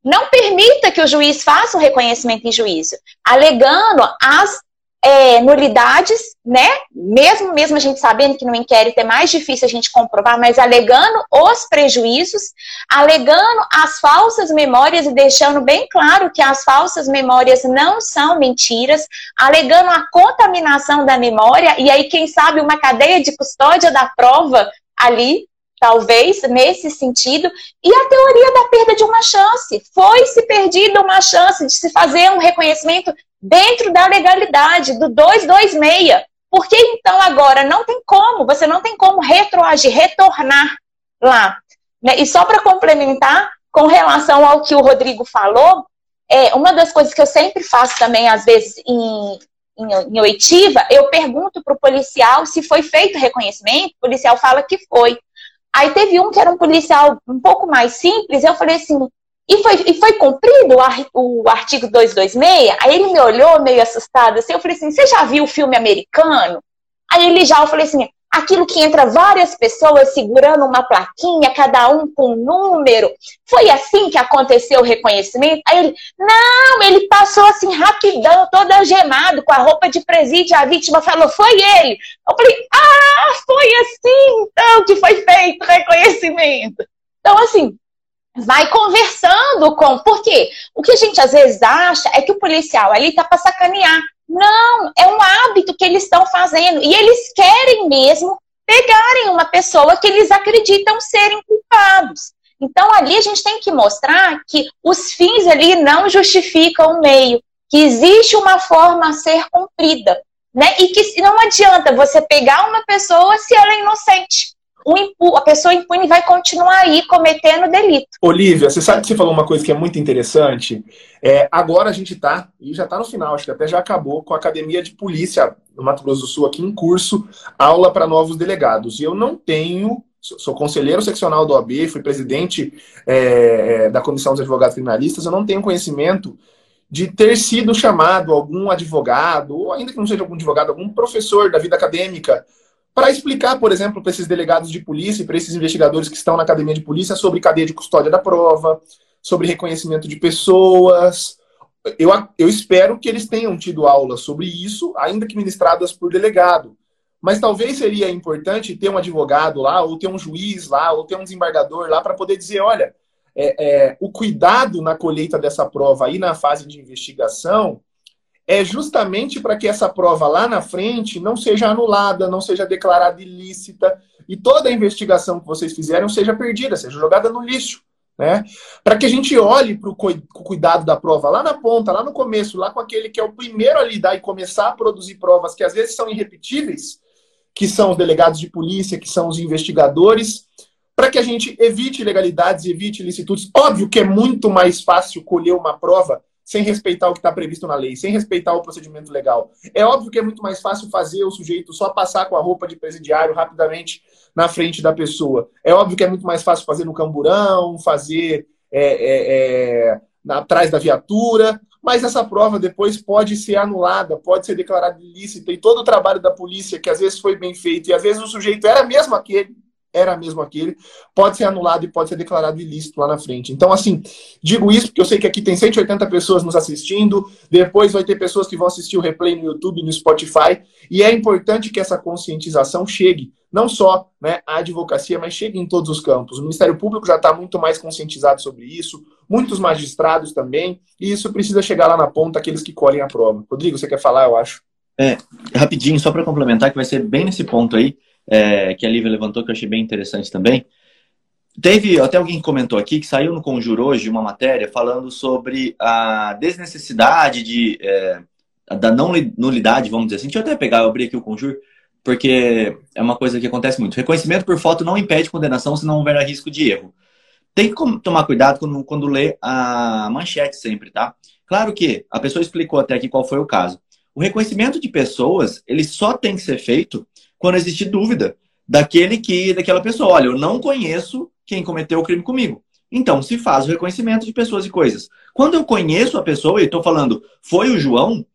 Speaker 4: Não permita que o juiz faça o reconhecimento em juízo, alegando as é, nulidades, né? Mesmo, mesmo a gente sabendo que no inquérito é mais difícil a gente comprovar, mas alegando os prejuízos, alegando as falsas memórias e deixando bem claro que as falsas memórias não são mentiras, alegando a contaminação da memória, e aí, quem sabe, uma cadeia de custódia da prova ali, talvez, nesse sentido, e a teoria da perda de uma chance. Foi-se perdida uma chance de se fazer um reconhecimento dentro da legalidade do 226. Porque então agora não tem como, você não tem como retroagir, retornar lá. Né? E só para complementar, com relação ao que o Rodrigo falou, é, uma das coisas que eu sempre faço também, às vezes, em, em, em oitiva, eu pergunto para o policial se foi feito reconhecimento, o policial fala que foi. Aí teve um que era um policial um pouco mais simples, eu falei assim, e foi, e foi cumprido o, o artigo 226? Aí ele me olhou meio assustado assim. Eu falei assim: Você já viu o filme americano? Aí ele já, eu falei assim: aquilo que entra várias pessoas segurando uma plaquinha, cada um com um número. Foi assim que aconteceu o reconhecimento? Aí ele, não, ele passou assim rapidão, todo algemado, com a roupa de presídio. A vítima falou, foi ele. Eu falei, ah, foi assim então que foi feito o reconhecimento. Então, assim, vai conversando com. Por quê? O que a gente às vezes acha é que o policial ali tá para sacanear. Não, é um hábito que eles estão fazendo. E eles querem mesmo pegarem uma pessoa que eles acreditam serem culpados. Então ali a gente tem que mostrar que os fins ali não justificam o meio, que existe uma forma a ser cumprida, né? E que não adianta você pegar uma pessoa se ela é inocente. A pessoa impune vai continuar aí cometendo delito.
Speaker 1: Olivia, você sabe que você falou uma coisa que é muito interessante? É, agora a gente está, e já está no final, acho que até já acabou, com a Academia de Polícia no Mato Grosso do Sul aqui em curso, aula para novos delegados. E eu não tenho sou conselheiro seccional do OAB, fui presidente é, é, da Comissão dos Advogados Criminalistas, eu não tenho conhecimento de ter sido chamado algum advogado, ou ainda que não seja algum advogado, algum professor da vida acadêmica, para explicar, por exemplo, para esses delegados de polícia e para esses investigadores que estão na academia de polícia sobre cadeia de custódia da prova, sobre reconhecimento de pessoas. Eu, eu espero que eles tenham tido aula sobre isso, ainda que ministradas por delegado. Mas talvez seria importante ter um advogado lá, ou ter um juiz lá, ou ter um desembargador lá, para poder dizer: olha, é, é, o cuidado na colheita dessa prova aí na fase de investigação é justamente para que essa prova lá na frente não seja anulada, não seja declarada ilícita e toda a investigação que vocês fizeram seja perdida, seja jogada no lixo. Né? Para que a gente olhe para o cuidado da prova lá na ponta, lá no começo, lá com aquele que é o primeiro a lidar e começar a produzir provas que às vezes são irrepetíveis, que são os delegados de polícia, que são os investigadores, para que a gente evite ilegalidades, evite ilicitudes. Óbvio que é muito mais fácil colher uma prova sem respeitar o que está previsto na lei, sem respeitar o procedimento legal. É óbvio que é muito mais fácil fazer o sujeito só passar com a roupa de presidiário rapidamente na frente da pessoa. É óbvio que é muito mais fácil fazer no camburão, fazer é, é, é, atrás da viatura, mas essa prova depois pode ser anulada, pode ser declarada ilícita, e todo o trabalho da polícia, que às vezes foi bem feito, e às vezes o sujeito era mesmo aquele, era mesmo aquele, pode ser anulado e pode ser declarado ilícito lá na frente. Então, assim, digo isso porque eu sei que aqui tem 180 pessoas nos assistindo, depois vai ter pessoas que vão assistir o replay no YouTube, no Spotify, e é importante que essa conscientização chegue, não só né, à advocacia, mas chegue em todos os campos. O Ministério Público já está muito mais conscientizado sobre isso, muitos magistrados também, e isso precisa chegar lá na ponta, aqueles que colhem a prova. Rodrigo, você quer falar, eu acho?
Speaker 3: É, rapidinho, só para complementar, que vai ser bem nesse ponto aí, é, que a Lívia levantou, que eu achei bem interessante também. Teve até alguém comentou aqui que saiu no Conjuro hoje uma matéria falando sobre a desnecessidade de, é, da não nulidade, vamos dizer assim. Deixa eu até pegar, eu abri aqui o Conjuro, porque é uma coisa que acontece muito. Reconhecimento por foto não impede condenação se não houver risco de erro. Tem que tomar cuidado quando, quando lê a manchete sempre, tá? Claro que a pessoa explicou até aqui qual foi o caso. O reconhecimento de pessoas, ele só tem que ser feito quando existe dúvida daquele que, daquela pessoa. Olha, eu não conheço quem cometeu o crime comigo. Então, se faz o reconhecimento de pessoas e coisas. Quando eu conheço a pessoa e estou falando, foi o João,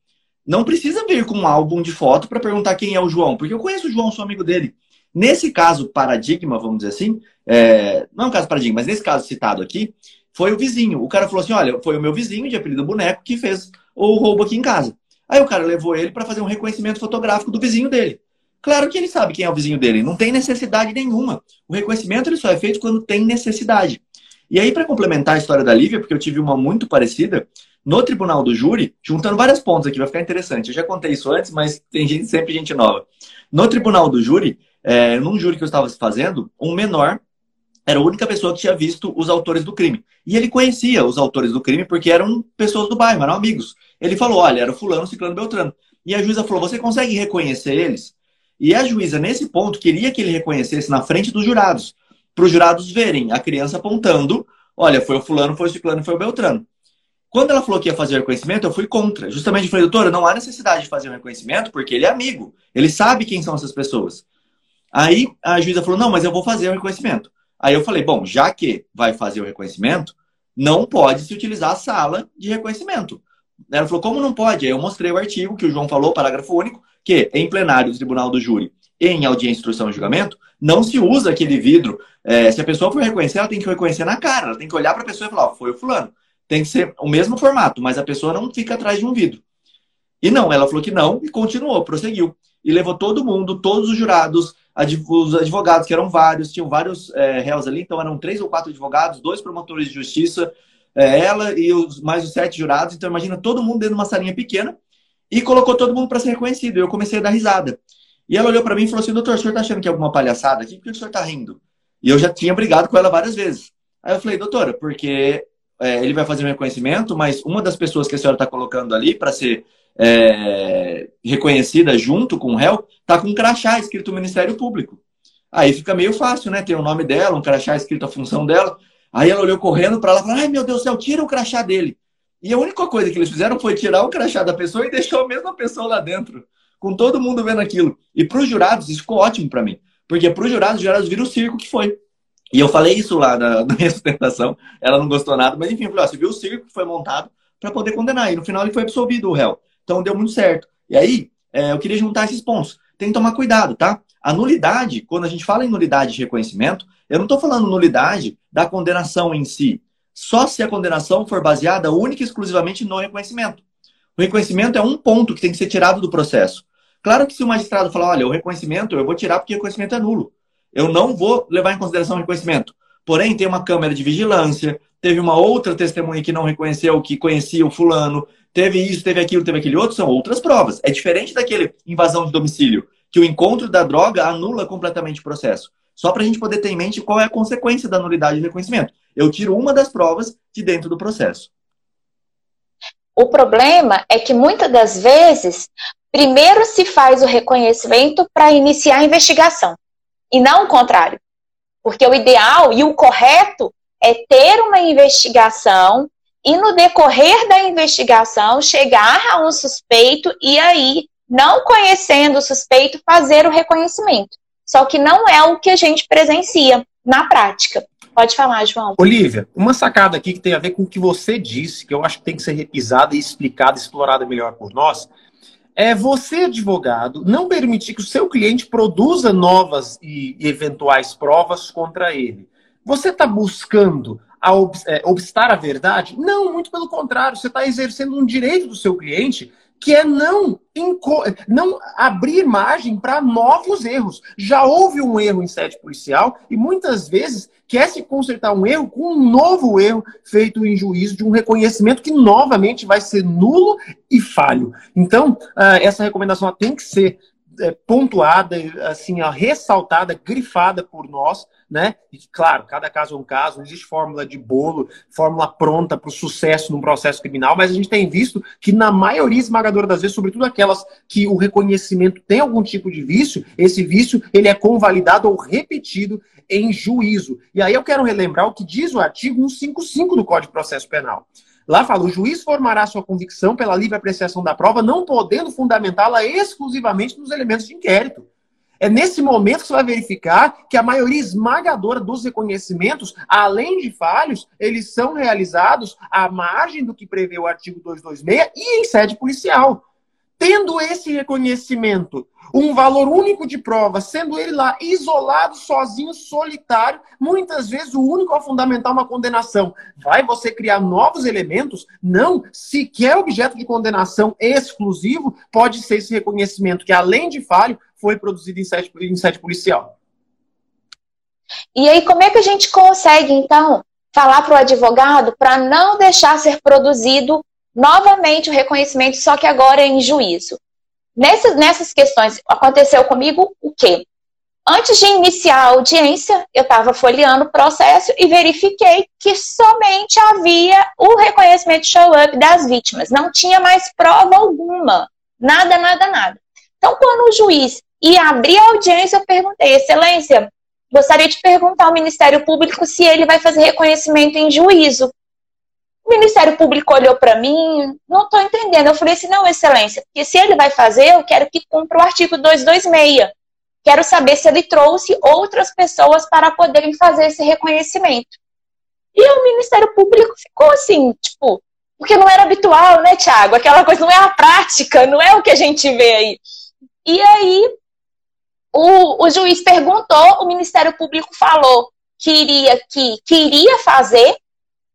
Speaker 3: não precisa vir com um álbum de foto para perguntar quem é o João, porque eu conheço o João, sou amigo dele. Nesse caso, paradigma, vamos dizer assim, é... não é um caso paradigma, mas nesse caso citado aqui, foi o vizinho. O cara falou assim: olha, foi o meu vizinho de apelido boneco que fez o roubo aqui em casa. Aí o cara levou ele para fazer um reconhecimento fotográfico do vizinho dele. Claro que ele sabe quem é o vizinho dele, não tem necessidade nenhuma. O reconhecimento ele só é feito quando tem necessidade. E aí, para complementar a história da Lívia, porque eu tive uma muito parecida, no tribunal do júri, juntando vários pontos aqui, vai ficar interessante. Eu já contei isso antes, mas tem gente, sempre gente nova. No tribunal do júri, é, num júri que eu estava fazendo, um menor era a única pessoa que tinha visto os autores do crime. E ele conhecia os autores do crime porque eram pessoas do bairro, eram amigos. Ele falou: olha, era o fulano, ciclano, beltrano. E a juíza falou: você consegue reconhecer eles? E a juíza, nesse ponto, queria que ele reconhecesse na frente dos jurados, para os jurados verem a criança apontando: olha, foi o fulano, foi o ciclano, foi o beltrano. Quando ela falou que ia fazer o reconhecimento, eu fui contra. Justamente falei, doutora, não há necessidade de fazer o reconhecimento, porque ele é amigo. Ele sabe quem são essas pessoas. Aí a juíza falou, não, mas eu vou fazer o reconhecimento. Aí eu falei, bom, já que vai fazer o reconhecimento, não pode se utilizar a sala de reconhecimento. Ela falou, como não pode? Aí eu mostrei o artigo que o João falou, parágrafo único, que em plenário do tribunal do júri em audiência, instrução e julgamento, não se usa aquele vidro. É, se a pessoa for reconhecer, ela tem que reconhecer na cara, ela tem que olhar para a pessoa e falar, oh, foi o fulano. Tem que ser o mesmo formato, mas a pessoa não fica atrás de um vidro. E não, ela falou que não e continuou, prosseguiu. E levou todo mundo, todos os jurados, os advogados, que eram vários, tinham vários é, réus ali, então eram três ou quatro advogados, dois promotores de justiça, é, ela e os, mais os sete jurados. Então imagina todo mundo dentro de uma salinha pequena e colocou todo mundo para ser reconhecido. Eu comecei a dar risada. E ela olhou para mim e falou assim: doutor, o senhor está achando que é alguma palhaçada aqui? Por que o senhor está rindo? E eu já tinha brigado com ela várias vezes. Aí eu falei, doutora, porque é, ele vai fazer um reconhecimento, mas uma das pessoas que a senhora está colocando ali para ser é, reconhecida junto com o réu está com um crachá escrito Ministério Público. Aí fica meio fácil, né? Tem o nome dela, um crachá escrito a função dela. Aí ela olhou correndo para lá e falou: ai meu Deus do céu, tira o crachá dele. E a única coisa que eles fizeram foi tirar o crachá da pessoa e deixou a mesma pessoa lá dentro, com todo mundo vendo aquilo. E para os jurados, isso ficou ótimo para mim. Porque para os jurados, os jurados viram o circo que foi. E eu falei isso lá na, (laughs) na minha sustentação, ela não gostou nada, mas enfim, eu falei, ó, você viu o circo que foi montado para poder condenar. E no final ele foi absolvido, o réu. Então deu muito certo. E aí, é, eu queria juntar esses pontos. Tem que tomar cuidado, tá? A nulidade, quando a gente fala em nulidade de reconhecimento, eu não estou falando nulidade da condenação em si. Só se a condenação for baseada única e exclusivamente no reconhecimento. O reconhecimento é um ponto que tem que ser tirado do processo. Claro que se o magistrado falar, olha, o reconhecimento eu vou tirar porque o reconhecimento é nulo. Eu não vou levar em consideração o reconhecimento. Porém, tem uma câmera de vigilância, teve uma outra testemunha que não reconheceu que conhecia o fulano, teve isso, teve aquilo, teve aquele outro, são outras provas. É diferente daquele invasão de domicílio, que o encontro da droga anula completamente o processo. Só para a gente poder ter em mente qual é a consequência da nulidade de reconhecimento. Eu tiro uma das provas de dentro do processo.
Speaker 4: O problema é que muitas das vezes, primeiro se faz o reconhecimento para iniciar a investigação, e não o contrário. Porque o ideal e o correto é ter uma investigação e, no decorrer da investigação, chegar a um suspeito e aí, não conhecendo o suspeito, fazer o reconhecimento. Só que não é o que a gente presencia na prática. Pode falar, João.
Speaker 2: Olivia, uma sacada aqui que tem a ver com o que você disse, que eu acho que tem que ser repisada e explicada, explorada melhor por nós, é você, advogado, não permitir que o seu cliente produza novas e eventuais provas contra ele. Você está buscando a é, obstar a verdade? Não, muito pelo contrário. Você está exercendo um direito do seu cliente que é não, não abrir margem para novos erros. Já houve um erro em sede policial e muitas vezes quer se consertar um erro com um novo erro feito em juízo de um reconhecimento que novamente vai ser nulo e falho. Então, ah, essa recomendação tem que ser pontuada, assim, ressaltada, grifada por nós, né? E claro, cada caso é um caso, não existe fórmula de bolo, fórmula pronta para o sucesso num processo criminal, mas a gente tem visto que na maioria esmagadora das vezes, sobretudo aquelas que o reconhecimento tem algum tipo de vício, esse vício ele é convalidado ou repetido em juízo. E aí eu quero relembrar o que diz o artigo 155 do Código de Processo Penal. Lá fala: o juiz formará sua convicção pela livre apreciação da prova, não podendo fundamentá-la exclusivamente nos elementos de inquérito. É nesse momento que você vai verificar que a maioria esmagadora dos reconhecimentos, além de falhos, eles são realizados à margem do que prevê o artigo 226 e em sede policial. Tendo esse reconhecimento um valor único de prova, sendo ele lá isolado, sozinho, solitário, muitas vezes o único a fundamentar uma condenação. Vai você criar novos elementos? Não. Sequer objeto de condenação exclusivo pode ser esse reconhecimento que, além de falho, foi produzido em sede, em sede policial.
Speaker 4: E aí, como é que a gente consegue, então, falar para o advogado para não deixar ser produzido novamente o reconhecimento, só que agora é em juízo? Nessas, nessas questões, aconteceu comigo o quê? Antes de iniciar a audiência, eu estava folheando o processo e verifiquei que somente havia o reconhecimento show-up das vítimas. Não tinha mais prova alguma. Nada, nada, nada. Então, quando o juiz ia abrir a audiência, eu perguntei, Excelência, gostaria de perguntar ao Ministério Público se ele vai fazer reconhecimento em juízo. Ministério Público olhou para mim, não estou entendendo. Eu falei assim, não, excelência, porque se ele vai fazer, eu quero que cumpra o artigo 226. Quero saber se ele trouxe outras pessoas para poderem fazer esse reconhecimento. E o Ministério Público ficou assim, tipo, porque não era habitual, né, Tiago? Aquela coisa não é a prática, não é o que a gente vê aí. E aí, o, o juiz perguntou, o Ministério Público falou que iria, que, que iria fazer,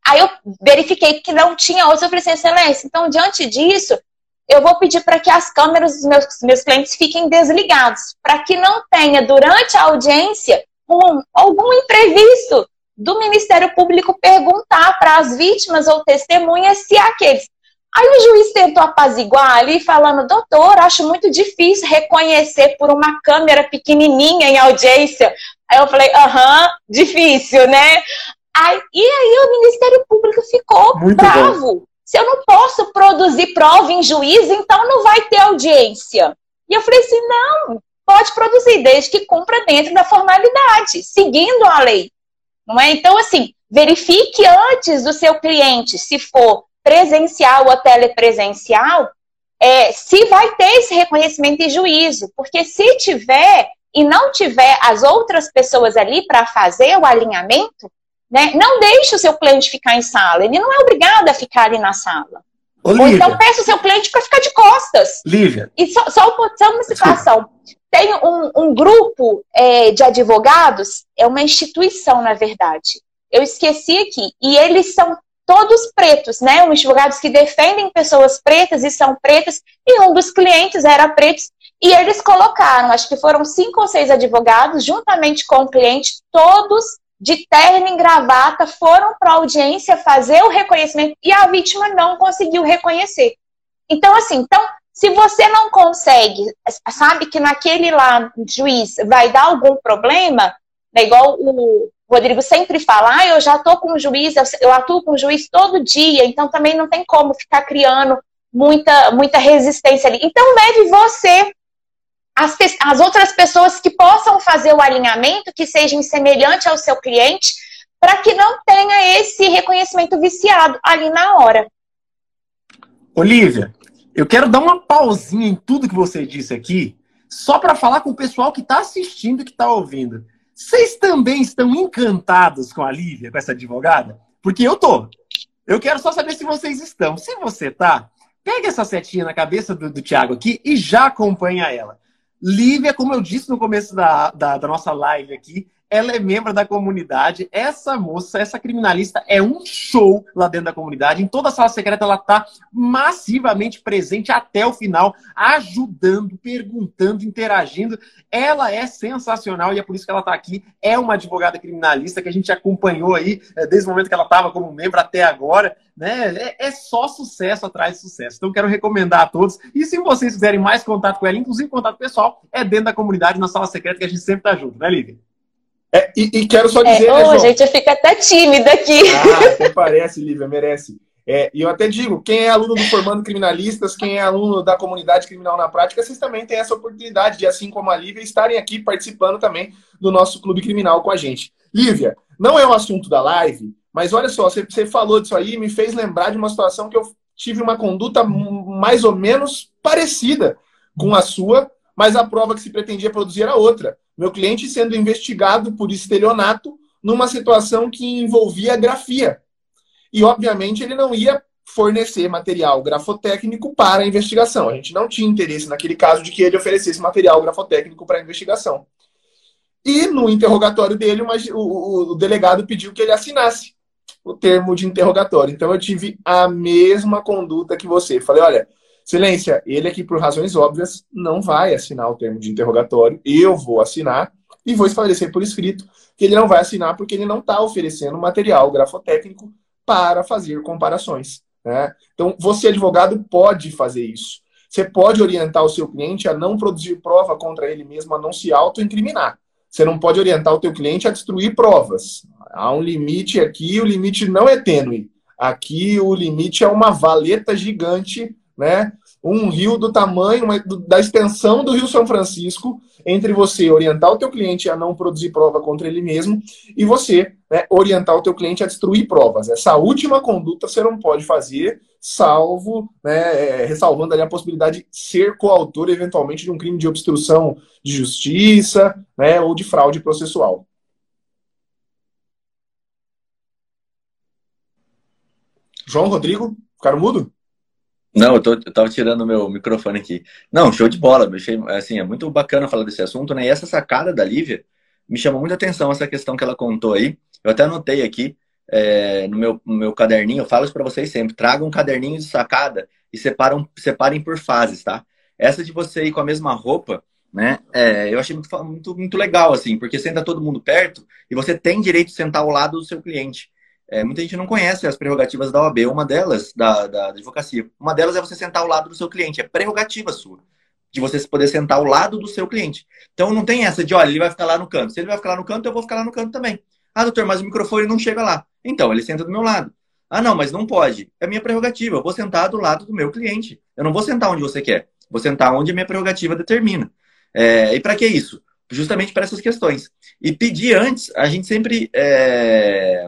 Speaker 4: Aí eu verifiquei que não tinha outros, eu falei assim, excelência, então diante disso, eu vou pedir para que as câmeras dos meus, meus clientes fiquem desligados, para que não tenha, durante a audiência, um, algum imprevisto do Ministério Público perguntar para as vítimas ou testemunhas se aqueles. Aí o juiz tentou apaziguar ali, falando, doutor, acho muito difícil reconhecer por uma câmera pequenininha em audiência. Aí eu falei, aham, difícil, né? Aí, e aí o Ministério Público ficou Muito bravo. Bom. Se eu não posso produzir prova em juízo, então não vai ter audiência. E eu falei assim, não, pode produzir, desde que cumpra dentro da formalidade, seguindo a lei. Não é? Então, assim, verifique antes do seu cliente, se for presencial ou telepresencial, é, se vai ter esse reconhecimento e juízo. Porque se tiver e não tiver as outras pessoas ali para fazer o alinhamento, né, não deixe o seu cliente ficar em sala. Ele não é obrigado a ficar ali na sala. Olivia. Ou então peça o seu cliente para ficar de costas.
Speaker 2: Lívia.
Speaker 4: E só, só, só uma situação. Tem um, um grupo é, de advogados, é uma instituição, na verdade. Eu esqueci aqui. E eles são todos pretos, né? Um advogados que defendem pessoas pretas e são pretas. E um dos clientes era preto. E eles colocaram, acho que foram cinco ou seis advogados, juntamente com o cliente, todos de terno e gravata, foram para a audiência fazer o reconhecimento e a vítima não conseguiu reconhecer. Então, assim, então, se você não consegue, sabe que naquele lá juiz vai dar algum problema, né, igual o Rodrigo sempre fala, ah, eu já estou com o juiz, eu atuo com o juiz todo dia, então também não tem como ficar criando muita, muita resistência ali. Então, leve você as, as outras pessoas que possam fazer o alinhamento, que sejam semelhante ao seu cliente, para que não tenha esse reconhecimento viciado ali na hora.
Speaker 2: Olivia, eu quero dar uma pausinha em tudo que você disse aqui, só para falar com o pessoal que está assistindo e que está ouvindo. Vocês também estão encantados com a Lívia, com essa advogada? Porque eu tô. Eu quero só saber se vocês estão. Se você tá, pega essa setinha na cabeça do, do Thiago aqui e já acompanha ela. Lívia, como eu disse no começo da, da, da, nossa live aqui, ela é membro da comunidade. Essa moça, essa criminalista, é um show lá dentro da comunidade. Em toda a sala secreta, ela está massivamente presente até o final, ajudando, perguntando, interagindo. Ela é sensacional e é por isso que ela está aqui. É uma advogada criminalista que a gente acompanhou aí eh, desde o momento que ela estava como membro até agora. Né? É, é, só sucesso atrás de sucesso. Então, quero recomendar a todos. E se vocês quiserem mais contato com ela, inclusive contato pessoal, é dentro da comunidade, na sala secreta, que a gente sempre está junto, né, Lívia?
Speaker 1: É, e, e, quero só dizer. É,
Speaker 4: né, oh, gente, eu fico até tímida aqui.
Speaker 1: Ah, até (laughs) parece, Lívia, merece. É, e eu até digo, quem é aluno do Formando Criminalistas, quem é aluno da comunidade criminal na prática, vocês também têm essa oportunidade de, assim como a Lívia, estarem aqui participando também do nosso clube criminal com a gente. Lívia, não é o assunto da live, mas olha só, você, você falou disso aí e me fez lembrar de uma situação que eu tive uma conduta mais ou menos parecida com a sua, mas a prova que se pretendia produzir era outra. Meu cliente sendo investigado por estelionato numa situação que envolvia grafia. E, obviamente, ele não ia fornecer material grafotécnico para a investigação. A gente não tinha interesse naquele caso de que ele oferecesse material grafotécnico para a investigação. E no interrogatório dele, o, delegado pediu que ele assinasse o termo de interrogatório. Então eu tive a mesma conduta que você. Falei, olha, Excelência, ele aqui, por razões óbvias, não vai assinar o termo de interrogatório. Eu vou assinar e vou esclarecer por escrito que ele não vai assinar porque ele não está oferecendo material grafotécnico para fazer comparações. Né? Então, você, advogado, pode fazer isso. Você pode orientar o seu cliente a não produzir prova contra ele mesmo, a não se autoincriminar. Você não pode orientar o teu cliente a destruir provas. Há um limite aqui, o limite não é tênue. Aqui o limite é uma valeta gigante né? Um rio do tamanho uma, da extensão do Rio São Francisco entre você orientar o teu cliente a não produzir prova contra ele mesmo e você né, orientar o teu cliente a destruir provas. Essa última conduta você não pode fazer, salvo, né, é, ressalvando ali a possibilidade de ser coautor eventualmente de um crime de obstrução de justiça, né, ou de fraude processual. João Rodrigo, ficaram mudo?
Speaker 3: Não, eu, tô, eu tava tirando meu microfone aqui. Não, show de bola. Achei, assim, é muito bacana falar desse assunto, né? E essa sacada da Lívia me chamou muita atenção, essa questão que ela contou aí. Eu até anotei aqui é, no, meu, no meu caderninho, eu falo isso para vocês sempre. Tragam um caderninho de sacada e separam, separem por fases, tá? Essa de você ir com a mesma roupa, né? É, eu achei muito, muito, muito legal, assim, porque senta todo mundo perto e você tem direito de sentar ao lado do seu cliente. É, muita gente não conhece as prerrogativas da OAB, uma delas, da, da, advocacia. Uma delas é você sentar ao lado do seu cliente, é prerrogativa sua, de você poder sentar ao lado do seu cliente. Então não tem essa de, olha, ele vai ficar lá no canto. Se ele vai ficar lá no canto, eu vou ficar lá no canto também. Ah, doutor, mas o microfone não chega lá. Então, ele senta do meu lado. Ah, não, mas não pode. É minha prerrogativa. Eu vou sentar do lado do meu cliente. Eu não vou sentar onde você quer. Vou sentar onde a minha prerrogativa determina. É, e para que isso? Justamente para essas questões. E pedir antes, a gente sempre. É.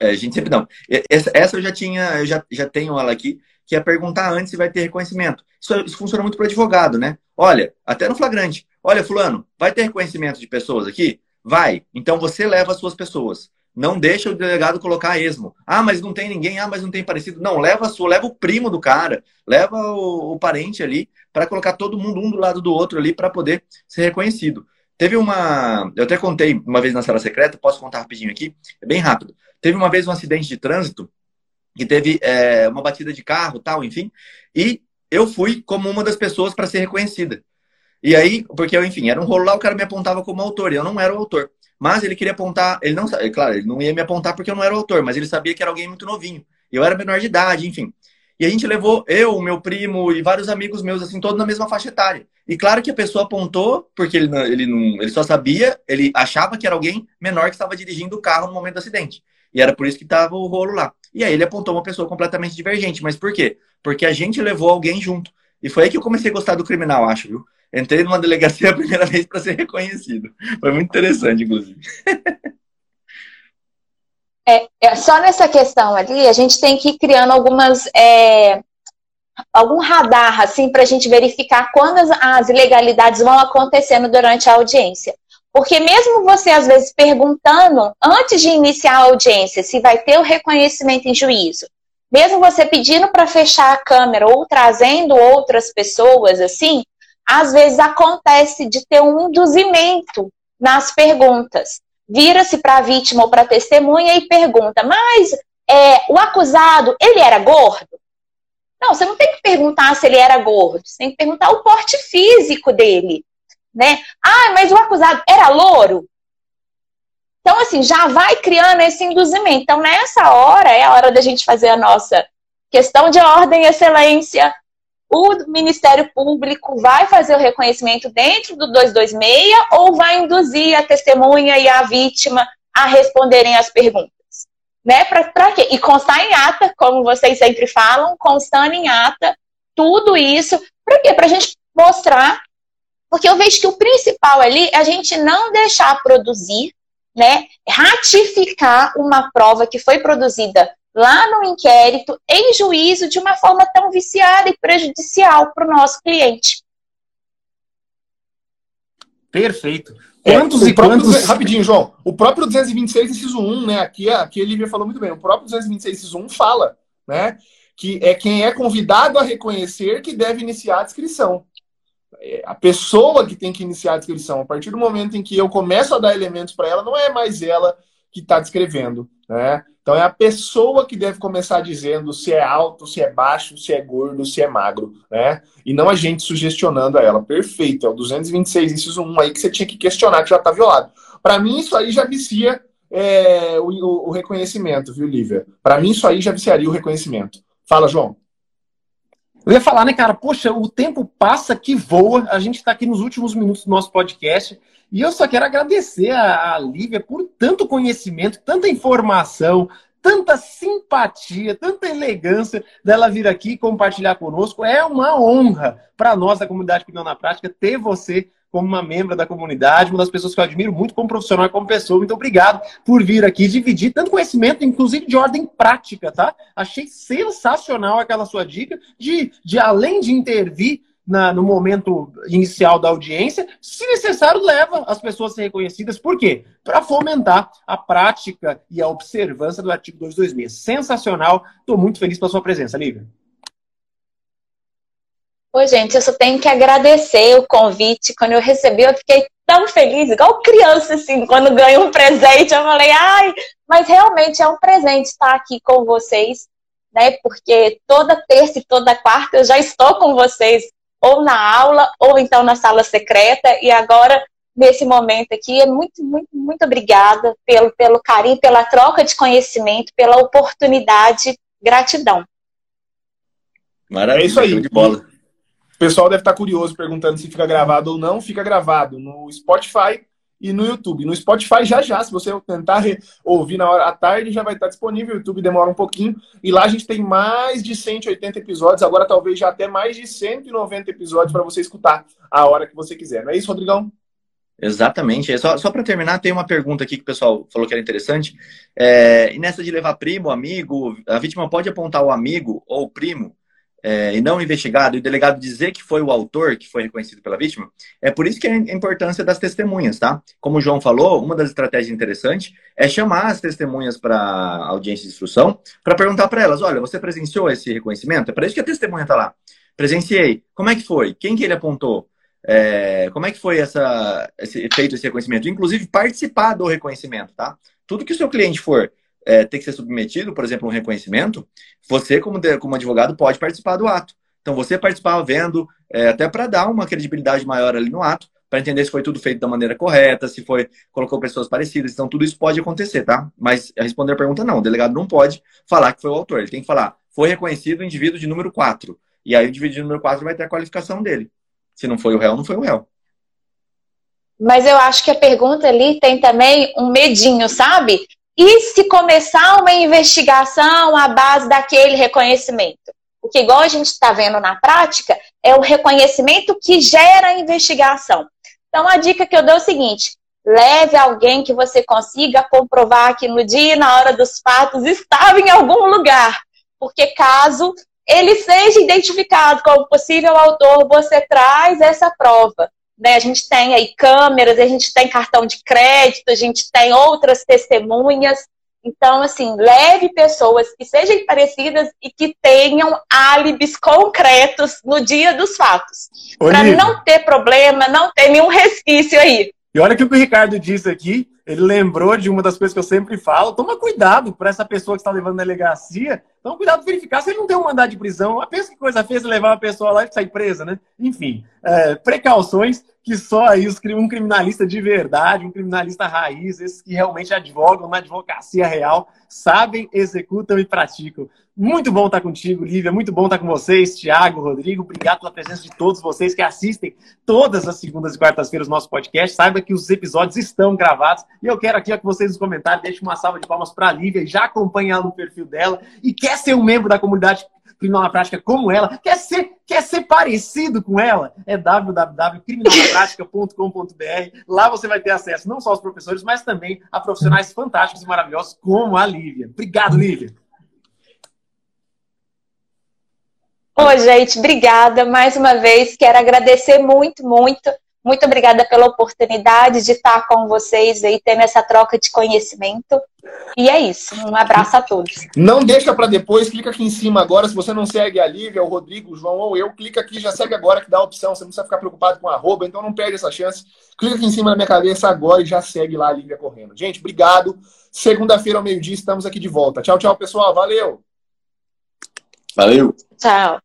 Speaker 3: a gente sempre não. Essa, essa eu já tinha, eu já, já tenho ela aqui, que é perguntar antes se vai ter reconhecimento. Isso, isso funciona muito para advogado, né? Olha, até no flagrante. Olha, fulano, vai ter reconhecimento de pessoas aqui? Vai. Então você leva as suas pessoas. Não deixa o delegado colocar esmo. Ah, mas não tem ninguém. Ah, mas não tem parecido. Não, leva a sua, leva o primo do cara, leva o, o parente ali para colocar todo mundo um do lado do outro ali para poder ser reconhecido. Teve uma, eu até contei uma vez na sala secreta, posso contar rapidinho aqui, é bem rápido. Teve uma vez um acidente de trânsito que teve é, uma batida de carro, tal, enfim, e eu fui como uma das pessoas para ser reconhecida. E aí, porque eu, enfim, era um rolo lá, o cara me apontava como autor, e eu não era o autor. Mas ele queria apontar, ele não, claro, ele não ia me apontar porque eu não era o autor, mas ele sabia que era alguém muito novinho. Eu era menor de idade, enfim. E a gente levou eu, meu primo e vários amigos meus, assim, todos na mesma faixa etária. E claro que a pessoa apontou, porque ele, ele, não, ele só sabia, ele achava que era alguém menor que estava dirigindo o carro no momento do acidente. E era por isso que estava o rolo lá. E aí ele apontou uma pessoa completamente divergente. Mas por quê? Porque a gente levou alguém junto. E foi aí que eu comecei a gostar do criminal, acho, viu? Entrei numa delegacia (laughs) a primeira vez para ser reconhecido. Foi muito interessante, inclusive. (laughs)
Speaker 4: É, é, só nessa questão ali, a gente tem que ir criando algumas. É, algum radar, assim, para a gente verificar quando as, as ilegalidades vão acontecendo durante a audiência. Porque mesmo você, às vezes, perguntando, antes de iniciar a audiência, se vai ter o reconhecimento em juízo, mesmo você pedindo para fechar a câmera ou trazendo outras pessoas, assim, às vezes acontece de ter um induzimento nas perguntas. Vira-se para a vítima ou para a testemunha e pergunta: mas é, o acusado, ele era gordo? Não, você não tem que perguntar se ele era gordo, você tem que perguntar o porte físico dele, né? Ah, mas o acusado era louro? Então, assim, já vai criando esse induzimento. Então, nessa hora, é a hora da gente fazer a nossa questão de ordem excelência, o Ministério Público vai fazer o reconhecimento dentro do 226 ou vai induzir a testemunha e a vítima a responderem as perguntas? Né? Para quê? E constar em ata, como vocês sempre falam, constando em ata tudo isso. Para quê? Para a gente mostrar. Porque eu vejo que o principal ali é a gente não deixar produzir, né? Ratificar uma prova que foi produzida lá no inquérito, em juízo, de uma forma tão viciada e prejudicial para o nosso cliente.
Speaker 1: Perfeito. É, quantos é, e quantos. Rapidinho, João. O próprio 226, inciso 1, né? Aqui, aqui a Lívia falou muito bem. O próprio 226, inciso 1 fala, né? Que é quem é convidado a reconhecer que deve iniciar a descrição. É a pessoa que tem que iniciar a descrição. A partir do momento em que eu começo a dar elementos para ela, não é mais ela que está descrevendo, né? Então é a pessoa que deve começar dizendo se é alto, se é baixo, se é gordo, se é magro, né? E não a gente sugestionando a ela. Perfeito, é o 226, inciso 1 aí que você tinha que questionar que já está violado. Para mim, isso aí já vicia é, o, o, reconhecimento, viu, Lívia? Para mim, isso aí já viciaria o reconhecimento. Fala, João.
Speaker 2: Eu ia falar, né, cara? Poxa, o tempo passa que voa. A gente está aqui nos últimos minutos do nosso podcast. E eu só quero agradecer a, a Lívia por tanto conhecimento, tanta informação, tanta simpatia, tanta elegância dela vir aqui compartilhar conosco. É uma honra para nós da comunidade Criminal na Prática ter você como uma membro da comunidade, uma das pessoas que eu admiro muito como profissional e como pessoa. Muito obrigado por vir aqui dividir tanto conhecimento, inclusive de ordem prática, tá? Achei sensacional aquela sua dica de, de além de intervir na, no momento inicial da audiência, se necessário, leva as pessoas a ser reconhecidas. Por quê? Para fomentar a prática e a observância do artigo 226. Sensacional. Estou muito feliz pela sua presença, Lívia.
Speaker 4: Oi, gente, eu só tenho que agradecer o convite. Quando eu recebi, eu fiquei tão feliz, igual criança, assim, quando ganho um presente. Eu falei, ai, mas realmente é um presente estar aqui com vocês, né? Porque toda terça e toda quarta eu já estou com vocês ou na aula, ou então na sala secreta, e agora, nesse momento aqui, é muito, muito, muito obrigada pelo, pelo carinho, pela troca de conhecimento, pela oportunidade. Gratidão.
Speaker 1: Maravilha, é isso aí. De bola. O pessoal deve estar curioso perguntando se fica gravado ou não. Fica gravado no Spotify e no YouTube. No Spotify já já, se você tentar ouvir na hora à tarde, já vai estar disponível. O YouTube demora um pouquinho. E lá a gente tem mais de 180 episódios, agora talvez já até mais de 190 episódios para você escutar a hora que você quiser. Não é isso, Rodrigão?
Speaker 3: Exatamente. Só, só para terminar, tem uma pergunta aqui que o pessoal falou que era interessante. É, e nessa de levar primo, amigo, a vítima pode apontar o amigo ou o primo é, e não investigado, e o delegado dizer que foi o autor que foi reconhecido pela vítima, é por isso que é a importância das testemunhas, tá? Como o João falou, uma das estratégias interessantes é chamar as testemunhas para audiência de instrução para perguntar para elas: olha, você presenciou esse reconhecimento? É para isso que a testemunha está lá. Presenciei. Como é que foi? Quem que ele apontou? É, como é que foi essa, esse, feito esse reconhecimento? Inclusive, participar do reconhecimento, tá? Tudo que o seu cliente for é, ter que ser submetido, por exemplo, um reconhecimento, você, como, de, como advogado, pode participar do ato. Então, você participar vendo, é, até para dar uma credibilidade maior ali no ato, para entender se foi tudo feito da maneira correta, se foi colocou pessoas parecidas. Então, tudo isso pode acontecer, tá? Mas responder a pergunta, não. O delegado não pode falar que foi o autor. Ele tem que falar, foi reconhecido o indivíduo de número 4. E aí, o indivíduo de número 4 vai ter a qualificação dele. Se não foi o réu, não foi o réu.
Speaker 4: Mas eu acho que a pergunta ali tem também um medinho, sabe? E se começar uma investigação à base daquele reconhecimento? Porque, igual a gente está vendo na prática, é o reconhecimento que gera a investigação. Então, a dica que eu dou é o seguinte: leve alguém que você consiga comprovar que no dia e na hora dos fatos estava em algum lugar. Porque, caso ele seja identificado como possível autor, você traz essa prova. Né? A gente tem aí câmeras, a gente tem cartão de crédito, a gente tem outras testemunhas. Então, assim, leve pessoas que sejam parecidas e que tenham álibis concretos no dia dos fatos. Para não ter problema, não ter nenhum resquício aí.
Speaker 2: E olha o que o Ricardo disse aqui, ele lembrou de uma das coisas que eu sempre falo. Toma cuidado para essa pessoa que está levando na delegacia. Toma cuidado de verificar se ele não tem um mandado de prisão. Pensa que coisa fez levar uma pessoa lá e sair presa, né? Enfim, é, precauções que só aí um criminalista de verdade, um criminalista raiz, esses que realmente advogam na advocacia real, sabem, executam e praticam. Muito bom estar contigo, Lívia. Muito bom estar com vocês, Thiago, Rodrigo. Obrigado pela presença de todos vocês que assistem todas as segundas e quartas-feiras o nosso podcast. Saiba que os episódios estão gravados. E eu quero aqui que vocês nos comentários deixem uma salva de palmas para a Lívia. Já acompanha ela no perfil dela e quer ser um membro da comunidade Criminal na Prática como ela, quer ser, quer ser parecido com ela, é www.criminalnapratica.com.br. Lá você vai ter acesso não só aos professores, mas também a profissionais fantásticos e maravilhosos como a Lívia. Obrigado, Lívia.
Speaker 4: Ô, gente, obrigada mais uma vez. Quero agradecer muito, muito muito obrigada pela oportunidade de estar com vocês aí, tendo essa troca de conhecimento. E é isso. Um abraço a todos.
Speaker 1: Não deixa para depois, clica aqui em cima agora. Se você não segue a Lívia, o Rodrigo, o João ou eu, clica aqui, já segue agora que dá a opção. Você não precisa ficar preocupado com arroba, então não perde essa chance. Clica aqui em cima da minha cabeça agora e já segue lá a Lívia correndo. Gente, obrigado. Segunda-feira ao meio-dia estamos aqui de volta. Tchau, tchau, pessoal. Valeu.
Speaker 3: Valeu.
Speaker 4: Tchau.